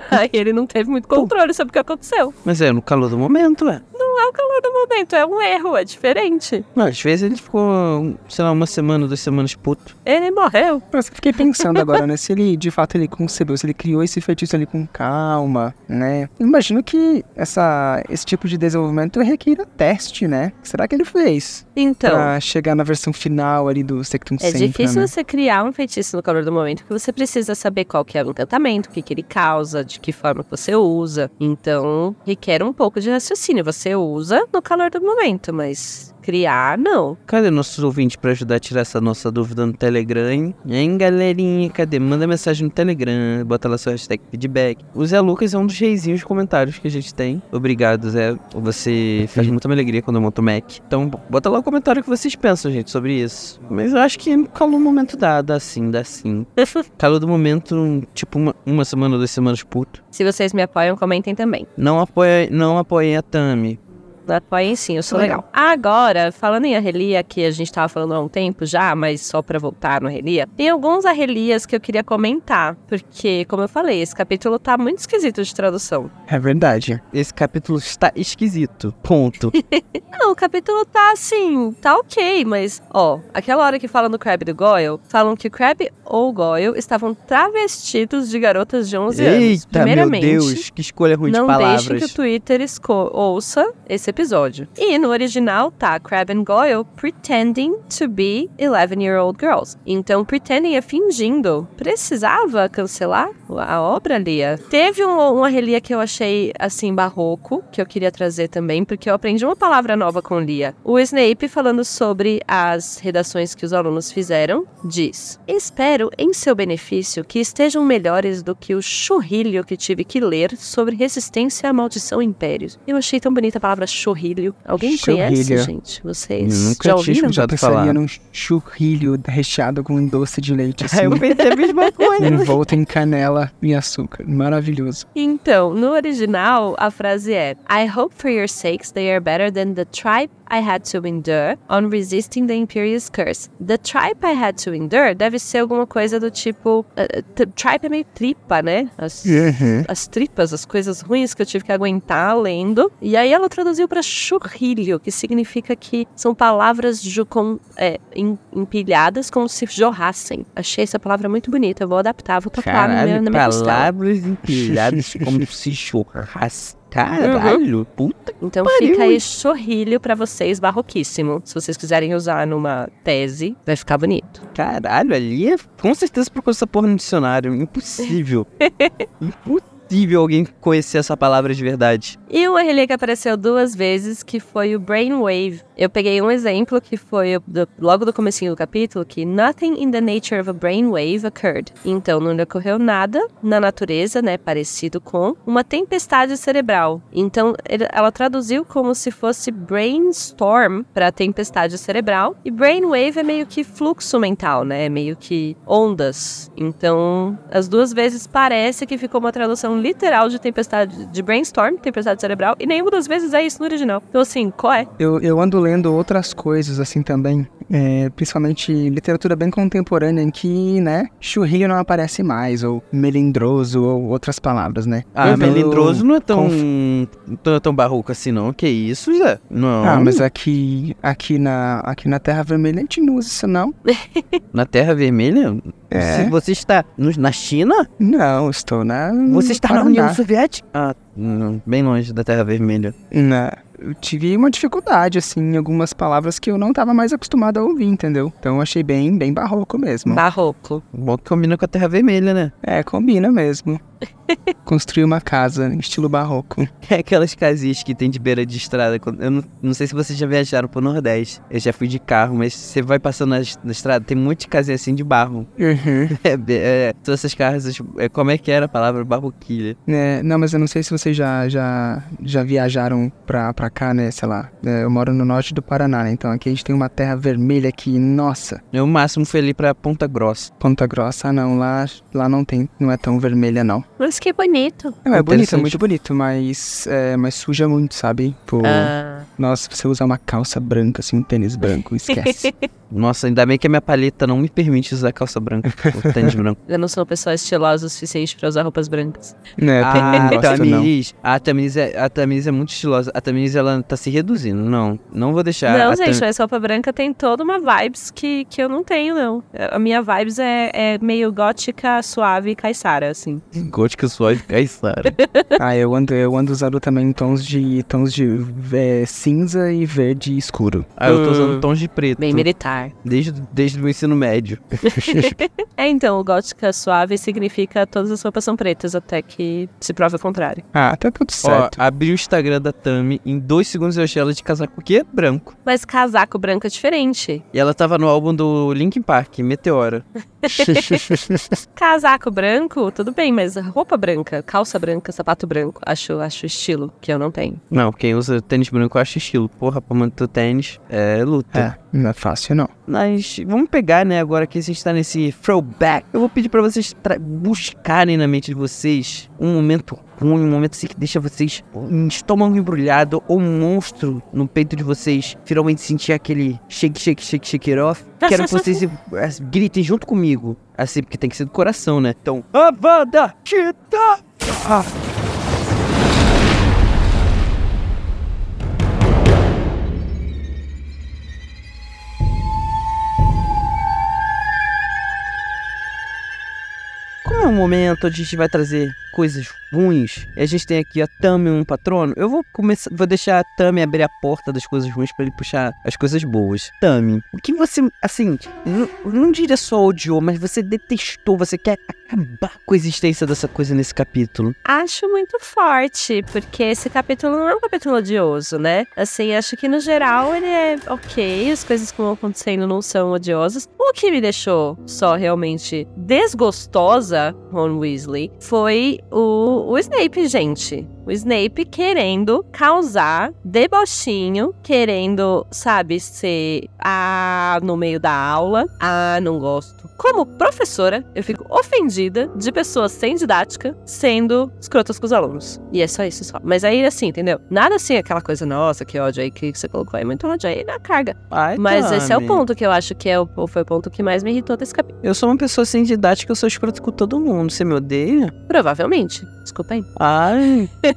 [laughs] Aí ele não teve muito controle sobre o que aconteceu. Mas é no calor do momento, é. Não é o calor do momento, é um erro, é diferente. Não, às vezes ele ficou, sei lá, uma semana, duas semanas puto. Ele morreu. Mas eu fiquei pensando agora, né? [laughs] Se ele, de fato, ele concebeu, se ele criou esse feitiço ali com calma, né? Imagino que essa, esse tipo de desenvolvimento requer teste, né? Será que ele fez? Então, Pra chegar na versão final ali do Sectum é difícil né? você criar um feitiço no calor do momento, porque você precisa saber qual que é o encantamento, o que, que ele causa, de que forma você usa. Então, requer um pouco de raciocínio. Você usa no calor do momento, mas criar, não. Cadê nossos ouvintes pra ajudar a tirar essa nossa dúvida no Telegram, hein? Hein, galerinha? Cadê? Manda mensagem no Telegram, bota lá seu hashtag feedback. O Zé Lucas é um dos reizinhos de comentários que a gente tem. Obrigado, Zé. Você faz muita alegria quando eu monto o Mac. Então, bota lá o comentário que vocês pensam, gente, sobre isso. Mas eu acho que calor do momento dá, dá sim, dá sim. [laughs] calor do momento, tipo, uma, uma semana, duas semanas puto. Se vocês me apoiam, comentem também. Não apoia, não apoiem a Tami. Apoiem sim, eu sou Legal. legal. Agora, falando em Arrelia, que a gente tava falando há um tempo já, mas só pra voltar no Arrelia, tem alguns Arrelias que eu queria comentar, porque, como eu falei, esse capítulo tá muito esquisito de tradução. É verdade. Esse capítulo está esquisito. Ponto. [laughs] Não, o capítulo tá assim, tá ok, mas, ó, aquela hora que falam do Crab e do Goyle, falam que o Crab ou o Goyle estavam travestidos de garotas de 11 anos. Eita, meu Primeiramente, Deus, que escolha ruim não de palavras. deixem que o Twitter ouça esse episódio. E no original tá Crab and Goyle pretending to be 11-year-old girls. Então, pretending é fingindo. Precisava cancelar a obra, Lia? Teve um, uma relia que eu achei, assim, barroco, que eu queria trazer também, porque eu aprendi uma palavra nova com Lia. O Snape, falando sobre as redações que os alunos fizeram, diz: Espero, em seu benefício, que estejam melhores do que o churrilho que tive que ler sobre resistência à maldição impérios. Eu achei tão bonita a palavra churrilho. Alguém conhece, Churrilho. gente? Vocês Nunca já tinha ouviram? escutado. Eu falar. pensaria num churrilho recheado com um doce de leite, [laughs] assim. Eu pensei a mesma [laughs] coisa. envolto em canela e açúcar. Maravilhoso. Então, no original, a frase é: I hope for your sakes they are better than the tribe I had to endure on resisting the Imperious curse. The tribe I had to endure deve ser alguma coisa do tipo. eh, t- tribe é meio tripa, né? As, Uhum. as tripas, as coisas ruins que eu tive que aguentar lendo. E aí ela traduziu pra churrilho, que significa que são palavras com, é, em- empilhadas como se jorrassem. Achei essa palavra muito bonita. Eu vou adaptar, vou tatuar na minha, Caralho, na minha palavras empilhadas como se churras. Caralho, puta que Então pariu, fica aí chorrilho pra vocês, barroquíssimo. Se vocês quiserem usar numa tese, vai ficar bonito. Caralho, ali é com certeza procura essa porra no dicionário. Impossível. [laughs] Impu- impossível alguém conhecer essa palavra de verdade. E uma relíquia que apareceu duas vezes, que foi o Brainwave. Eu peguei um exemplo que foi do- logo do comecinho do capítulo, que Nothing in the nature of a brainwave occurred. Então, não ocorreu nada na natureza, né, parecido com uma tempestade cerebral. Então, ela traduziu como se fosse brainstorm para tempestade cerebral. E brainwave é meio que fluxo mental, né, é meio que ondas. Então, as duas vezes parece que ficou uma tradução literal de tempestade de brainstorm, tempestade cerebral, e nenhuma das vezes é isso no original. Então, assim, qual é? Eu, eu ando lendo outras coisas assim também, é, principalmente literatura bem contemporânea em que, né, churrinho não aparece mais, ou melindroso, ou outras palavras, né? Ah, Então, melindroso não é tão, conf- tão, tão barroco assim, não. Que isso, Zé? Não. Ah, mas aqui, aqui, na, aqui na Terra Vermelha a gente não usa isso, não. [laughs] Na Terra Vermelha? É. Você está no- na China? Não, estou na. Você está na Paraná. União Soviética? Ah, bem longe da Terra Vermelha. Na- eu tive uma dificuldade, assim, em algumas palavras que eu não estava mais acostumado a ouvir, entendeu? Então eu achei bem, bem barroco mesmo. Barroco. Bom que combina com a Terra Vermelha, né? É, combina mesmo. [laughs] Construir uma casa em estilo barroco. [laughs] É aquelas casinhas que tem de beira de estrada. Eu não, não sei se vocês já viajaram pro Nordeste. Eu já fui de carro, mas você vai passando na, na estrada, tem um monte de casinha assim de barro. Uhum. [laughs] É, é, todas essas casas, é, como é que era a palavra? Barroquilha. É, não, mas eu não sei se vocês já, já, já viajaram pra, pra cá, né? Sei lá. É, eu moro no norte do Paraná, né? Então aqui a gente tem uma terra vermelha que, nossa, Eu, o máximo fui ali pra Ponta Grossa. Ponta Grossa, ah, não. Lá, lá não tem, não é tão vermelha, não. Mas que bonito. Não, é bonito, é muito bonito, mas, é, mas suja muito, sabe? Pô, Ah, nossa, você usar uma calça branca, assim, um tênis branco, [laughs] esquece. Nossa, ainda bem que a minha paleta não me permite usar calça branca ou tênis branco. [laughs] eu não sou uma pessoa estilosa o suficiente pra usar roupas brancas. né, Ah, não a gosto, não. Tamiris, a Tamiris, é, a Tamiris é muito estilosa. A Tamiris, ela tá se reduzindo. Não, não vou deixar. não, a gente, Tam- mas roupa branca tem toda uma vibes que, que eu não tenho, não. A minha vibes é, é meio gótica, suave e caiçara, assim. [laughs] Gótica suave Caissara. [laughs] Ah, eu ando, eu ando usando também tons de tons de é, cinza e verde escuro. Ah, eu tô usando Hum. tons de preto. Bem militar. Desde, desde o ensino médio. [laughs] É, então, o gótica suave significa todas as roupas são pretas, até que se prove o contrário. Ah, tá tudo Ó, certo. abri o Instagram da Tami, em dois segundos eu achei ela de casaco o quê? Branco. Mas casaco branco é diferente. E ela tava no álbum do Linkin Park, Meteora. [laughs] Casaco branco, tudo bem, mas roupa branca, calça branca, sapato branco, acho, acho estilo, que eu não tenho. Não, quem usa tênis branco eu acho estilo. Porra, pra manter o tênis é luta. É, não é fácil, não. Mas vamos pegar, né, agora que a gente tá nesse throwback. Eu vou pedir pra vocês buscarem na mente de vocês um momento ruim, um momento assim que deixa vocês em estômago embrulhado ou um monstro no peito de vocês finalmente sentir aquele shake, shake, shake, shake it off. Quero que vocês eh, gritem junto comigo. Assim, porque tem que ser do coração, né? Então, Avada Chita! Ah. Como é um momento a gente vai trazer coisas ruins, e a gente tem aqui a Tami um patrono, eu vou começar, vou deixar a Tami abrir a porta das coisas ruins pra ele puxar as coisas boas. Tami, o que você, assim, não, não diria só odiou, mas você detestou, você quer acabar com a existência dessa coisa nesse capítulo. Acho muito forte, porque esse capítulo não é um capítulo odioso, né? Assim, acho que no geral ele é ok, as coisas que vão acontecendo não são odiosas. O que me deixou só realmente desgostosa, Ron Weasley, foi o, o Snape, gente. O Snape querendo causar debochinho, querendo, sabe, ser ah, no meio da aula. Ah, não gosto. Como professora, eu fico ofendida de pessoas sem didática sendo escrotas com os alunos. E é só isso só. Mas aí, assim, entendeu? Nada assim, aquela coisa, nossa, que ódio aí que você colocou aí, muito ódio aí na carga. Ai, Mas esse é o ponto que eu acho que é o, foi o ponto que mais me irritou desse capítulo. Eu sou uma pessoa sem didática, eu sou escroto com todo mundo. Você me odeia? Provavelmente. Desculpa aí. Ai, [laughs]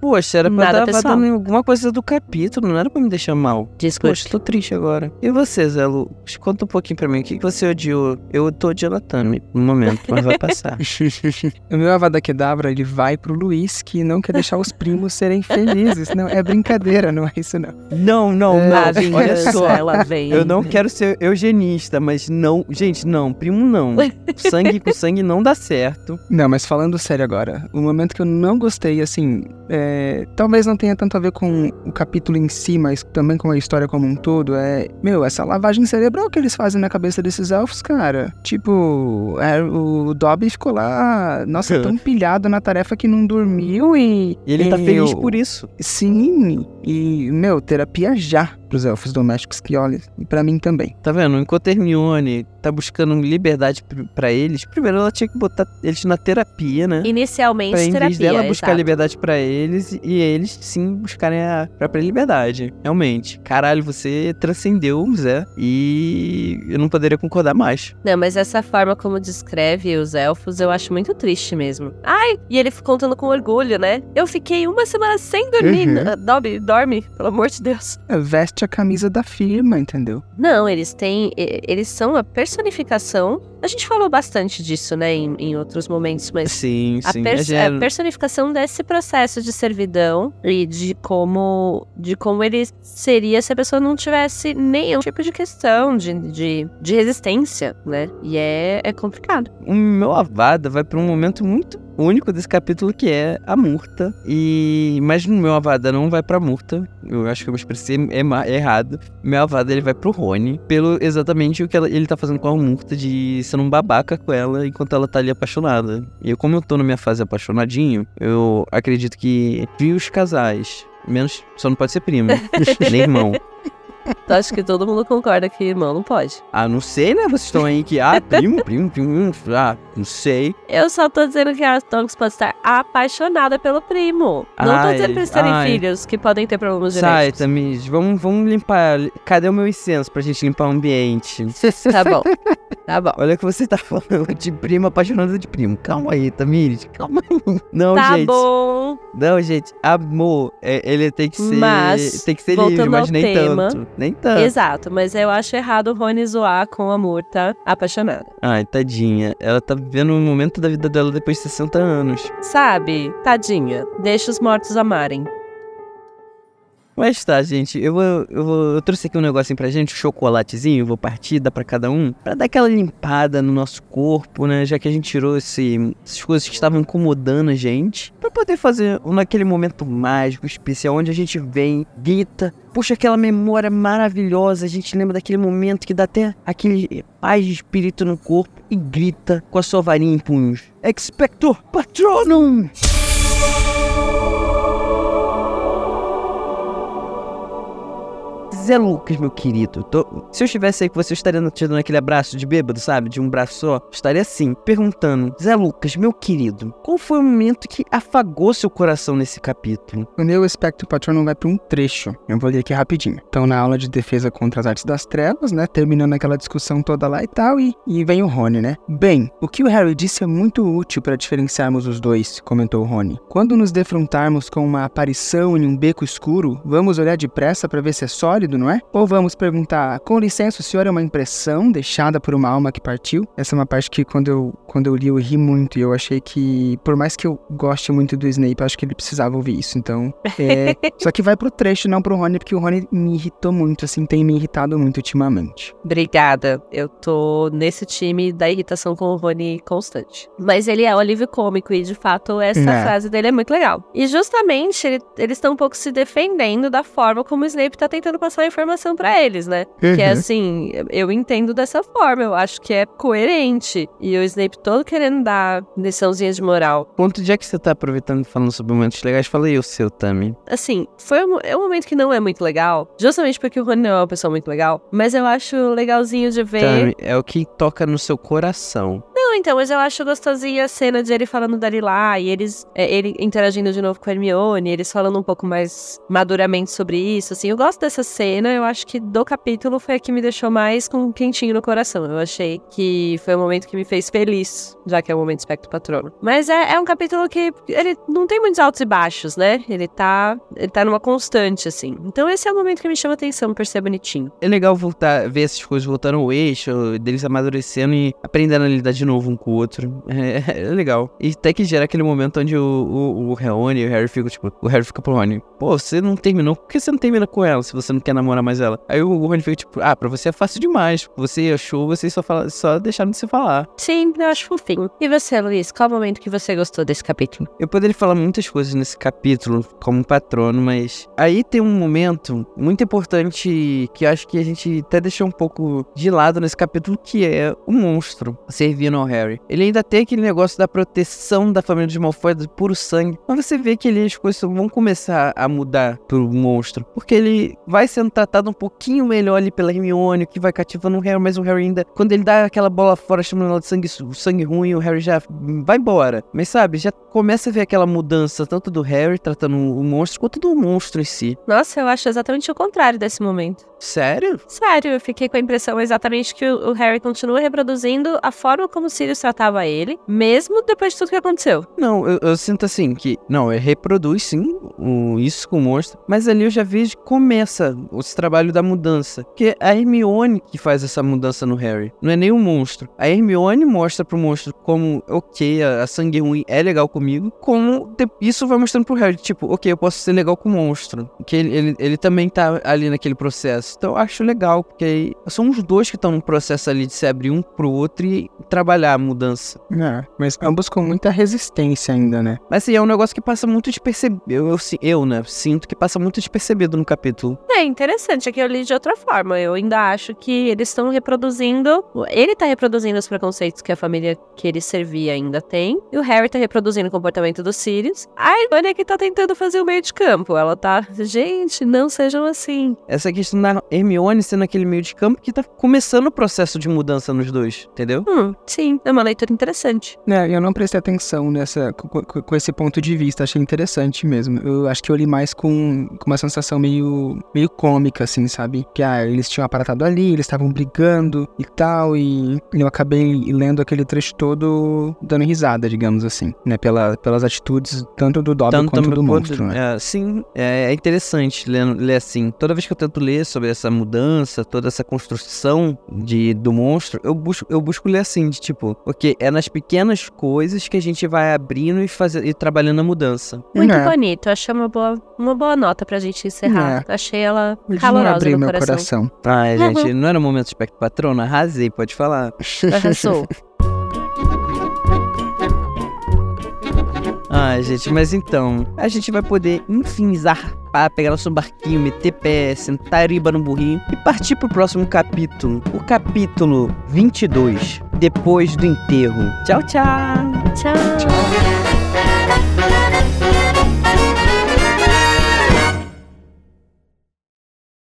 Poxa, era pra Nada pessoal. dando alguma coisa do capítulo, não era pra me deixar mal. Desculpa. Poxa, tô triste agora. E você, Zé Lu? Conta um pouquinho pra mim, o que, que você odiou? Eu tô odiando a Tami no momento, mas vai passar. [laughs] o meu Avada Kedavra, ele vai pro Luiz, que não quer deixar os primos serem felizes. Não, é brincadeira, não é isso não. não, não, É, não. Olha só. ela vem. Eu não quero ser eugenista, mas não. Gente, não, primo não. [laughs] Sangue com sangue não dá certo. Não, mas falando sério agora, o momento que eu não gostei, assim, é, talvez não tenha tanto a ver com o capítulo em si, mas também com a história como um todo, é, meu, essa lavagem cerebral que eles fazem na cabeça desses elfos, cara. Tipo, é, o Dobby ficou lá, nossa, [laughs] tão pilhado na tarefa que não dormiu e... E ele tá e feliz eu- por isso. Sim, e, meu, terapia já pros elfos domésticos que olha, e pra mim também. Tá vendo? Enquanto a Hermione tá buscando liberdade pra eles, primeiro ela tinha que botar eles na terapia, né? Inicialmente, Pra, em terapia, vez dela buscar exato. liberdade pra eles e eles sim buscarem a própria liberdade. Realmente. Caralho, você transcendeu o Zé e eu não poderia concordar mais. Não, mas essa forma como descreve os elfos, eu acho muito triste mesmo. Ai, e ele contando com orgulho, né? Eu fiquei uma semana sem dormir. Uhum. Dobby, dorme, pelo amor de Deus. É, Veste a camisa da firma, entendeu? Não, eles têm. Eles são a personificação. A gente falou bastante disso, né, em, em outros momentos, mas. Sim, A, sim. pers- é, a personificação desse processo de servidão e de como de como ele seria se a pessoa não tivesse nenhum tipo de questão de, de, de resistência, né? E é, é complicado. o meu avada vai pra um momento muito único desse capítulo que é a Murta. E mas no meu avada não vai pra Murta. Eu acho que eu me expressei ema- errado. Meu avada ele vai pro Rony pelo exatamente o que ele tá fazendo com a Murta de ser um babaca com ela enquanto ela tá ali apaixonada. E eu, como eu tô na minha fase apaixonadinho, eu acredito que vi os casais Menos, só não pode ser primo, [laughs] nem irmão. Então, acho que todo mundo concorda que irmão não pode. Ah, não sei, né? Vocês estão aí que, ah, primo, primo, primo, ah, não sei. Eu só tô dizendo que a Tonks pode estar apaixonada pelo primo. Não tô Ai, dizendo pra eles terem ai. filhos que podem ter problemas Sai, genéticos. Tamiz, vamos, vamos limpar. Cadê o meu incenso pra gente limpar o ambiente? [laughs] Tá bom. Tá bom. Olha o que você tá falando de primo apaixonado de primo. Calma aí, Tamires, calma aí. Não, Tá gente. bom. Não, gente, amor, é- ele tem que ser. Mas, tem que ser livre, mas nem tema, tanto. Nem tanto. Exato, mas eu acho errado o Rony zoar com a Murta apaixonada. Ai, tadinha. Ela tá vivendo um momento da vida dela depois de 60 anos. Sabe? Tadinha. Deixa os mortos amarem. Mas tá, gente, eu, vou, eu, vou- eu trouxe aqui um negocinho pra gente, um chocolatezinho, vou partir, dá pra cada um, pra dar aquela limpada no nosso corpo, né? Já que a gente tirou esse, essas coisas que estavam incomodando a gente, pra poder fazer naquele momento mágico, especial, onde a gente vem, grita, puxa aquela memória maravilhosa, a gente lembra daquele momento que dá até aquele paz de espírito no corpo e grita com a sua varinha em punhos. Expector Patronum! Zé Lucas, meu querido, tô- se eu estivesse aí com você, eu estaria te dando aquele abraço de bêbado, sabe? De um braço só. Estaria assim, perguntando: Zé Lucas, meu querido, qual foi o momento que afagou seu coração nesse capítulo? O meu Espectro Patronum vai para um trecho. Eu vou ler aqui rapidinho. Então, na aula de defesa contra as artes das trevas, né? Terminando aquela discussão toda lá e tal, e, e vem o Rony, né? Bem, o que o Harry disse é muito útil para diferenciarmos os dois, comentou Rony. Quando nos defrontarmos com uma aparição em um beco escuro, vamos olhar depressa para ver se é sólido, não é? Ou vamos perguntar: com licença, o senhor é uma impressão deixada por uma alma que partiu? Essa é uma parte que quando eu, quando eu li eu ri muito e eu achei que, por mais que eu goste muito do Snape, eu acho que ele precisava ouvir isso. Então, [laughs] é. Só que vai pro trecho, não pro Rony, porque o Rony me irritou muito, assim, tem me irritado muito ultimamente. Obrigada. Eu tô nesse time da irritação com o Rony constante. Mas ele é um alívio cômico e, de fato, essa É. frase dele é muito legal. E justamente ele- eles estão um pouco se defendendo da forma como o Snape tá tentando passar a informação pra eles, né? Que é assim, eu entendo dessa forma, eu acho que é coerente. E o Snape todo querendo dar liçãozinha de moral. Ponto já que você tá aproveitando e falando sobre momentos legais, fala aí o seu, Tami. Assim, foi um, é um momento que não é muito legal, justamente porque o Rony não é uma pessoa muito legal, mas eu acho legalzinho de ver. Tami, é o que toca no seu coração. Então, mas eu acho gostosinha a cena de ele falando dali lá e eles, é, ele interagindo de novo com a Hermione, eles falando um pouco mais maduramente sobre isso, assim. Eu gosto dessa cena, eu acho que do capítulo foi a que me deixou mais com um quentinho no coração. Eu achei que foi o momento que me fez feliz, já que é o momento espectro patrono. Mas é, é um capítulo que ele não tem muitos altos e baixos, né? Ele tá, ele tá numa constante, assim. Então esse é o momento que me chama atenção por ser bonitinho. É legal voltar, ver essas coisas voltando ao eixo, deles amadurecendo e aprendendo a lidar de novo um com o outro. [laughs] É, é legal. E até que gera aquele momento onde o, o, o Rony e o Harry ficam, tipo, o Harry fica pro Rony, pô, você não terminou, por que você não termina com ela se você não quer namorar mais ela? Aí o Rony fica, tipo, ah, pra você é fácil demais. Você achou, vocês só, fala, só deixaram de se falar. Sim, eu acho fofinho. E você, Luiz, qual o momento que você gostou desse capítulo? Eu poderia falar muitas coisas nesse capítulo como patrono, mas aí tem um momento muito importante que eu acho que a gente até deixou um pouco de lado nesse capítulo, que é o monstro servindo ao Harry. Ele ainda tem aquele negócio da proteção da família de Malfoy, do puro sangue, mas você vê que ali as coisas vão começar a mudar pro monstro, porque ele vai sendo tratado um pouquinho melhor ali pela Hermione, que vai cativando o Harry, mas o Harry ainda, quando ele dá aquela bola fora chamando ela de sangue, sangue ruim, o Harry já vai embora. Mas sabe, já começa a ver aquela mudança tanto do Harry tratando o monstro quanto do monstro em si. Nossa, eu acho exatamente o contrário desse momento. Sério? Sério, eu fiquei com a impressão exatamente que o Harry continua reproduzindo a forma como o Sirius tratava ele, mesmo depois de tudo que aconteceu. Não, eu, eu sinto assim que, não, ele reproduz sim isso com o monstro, mas ali eu já vejo que começa esse trabalho da mudança. Que é a Hermione que faz essa mudança no Harry, não é nem o monstro. A Hermione mostra pro monstro como, ok, a, a sangue ruim é legal comigo, como de, isso vai mostrando pro Harry, tipo, ok, eu posso ser legal com o monstro. Que ele, ele, ele também tá ali naquele processo. Então eu acho legal, porque são os dois que estão no processo ali de se abrir um pro outro e trabalhar a mudança. É, mas ambos com muita resistência ainda, né? Mas assim, é um negócio que passa muito despercebido. Eu, eu, eu, né, sinto que passa muito despercebido no capítulo. É interessante, é que eu li de outra forma. Eu ainda acho que eles estão reproduzindo. Ele tá reproduzindo os preconceitos que a família que ele servia ainda tem. E o Harry tá reproduzindo o comportamento dos Sirius. A Ivana é que tá tentando fazer o meio de campo. Ela tá. Gente, não sejam assim. Essa questão da Hermione sendo aquele meio de campo que tá começando o processo de mudança nos dois, entendeu? Hum, sim, é uma leitura interessante. É, eu não prestei atenção nessa, com, com, esse ponto de vista, achei interessante mesmo. Eu acho que eu li mais com, com uma sensação meio, meio cômica, assim, sabe? Que ah, eles tinham aparatado ali, eles estavam brigando e tal, e eu acabei lendo aquele trecho todo dando risada, digamos assim, né? Pela, pelas atitudes tanto do Dobby tanto quanto do monstro, né? É, sim, é, é interessante ler, ler assim. Toda vez que eu tento ler sobre essa mudança, toda essa construção de, do monstro, eu busco, eu busco ler assim, de tipo, ok, é nas pequenas coisas que a gente vai abrindo e, fazer, e trabalhando a mudança. Muito é. bonito, achei uma boa, uma boa nota pra gente encerrar. É. Achei ela calorosa no meu coração. coração. Ai, gente, não era um momento espectro patrona? Arrasei, pode falar. [laughs] Arrasou. Ah, gente, mas então, a gente vai poder, enfim, zarpar, pegar nosso barquinho, meter pé, sentar riba no burrinho e partir pro próximo capítulo. O capítulo 22, depois do enterro. Tchau, tchau! Tchau!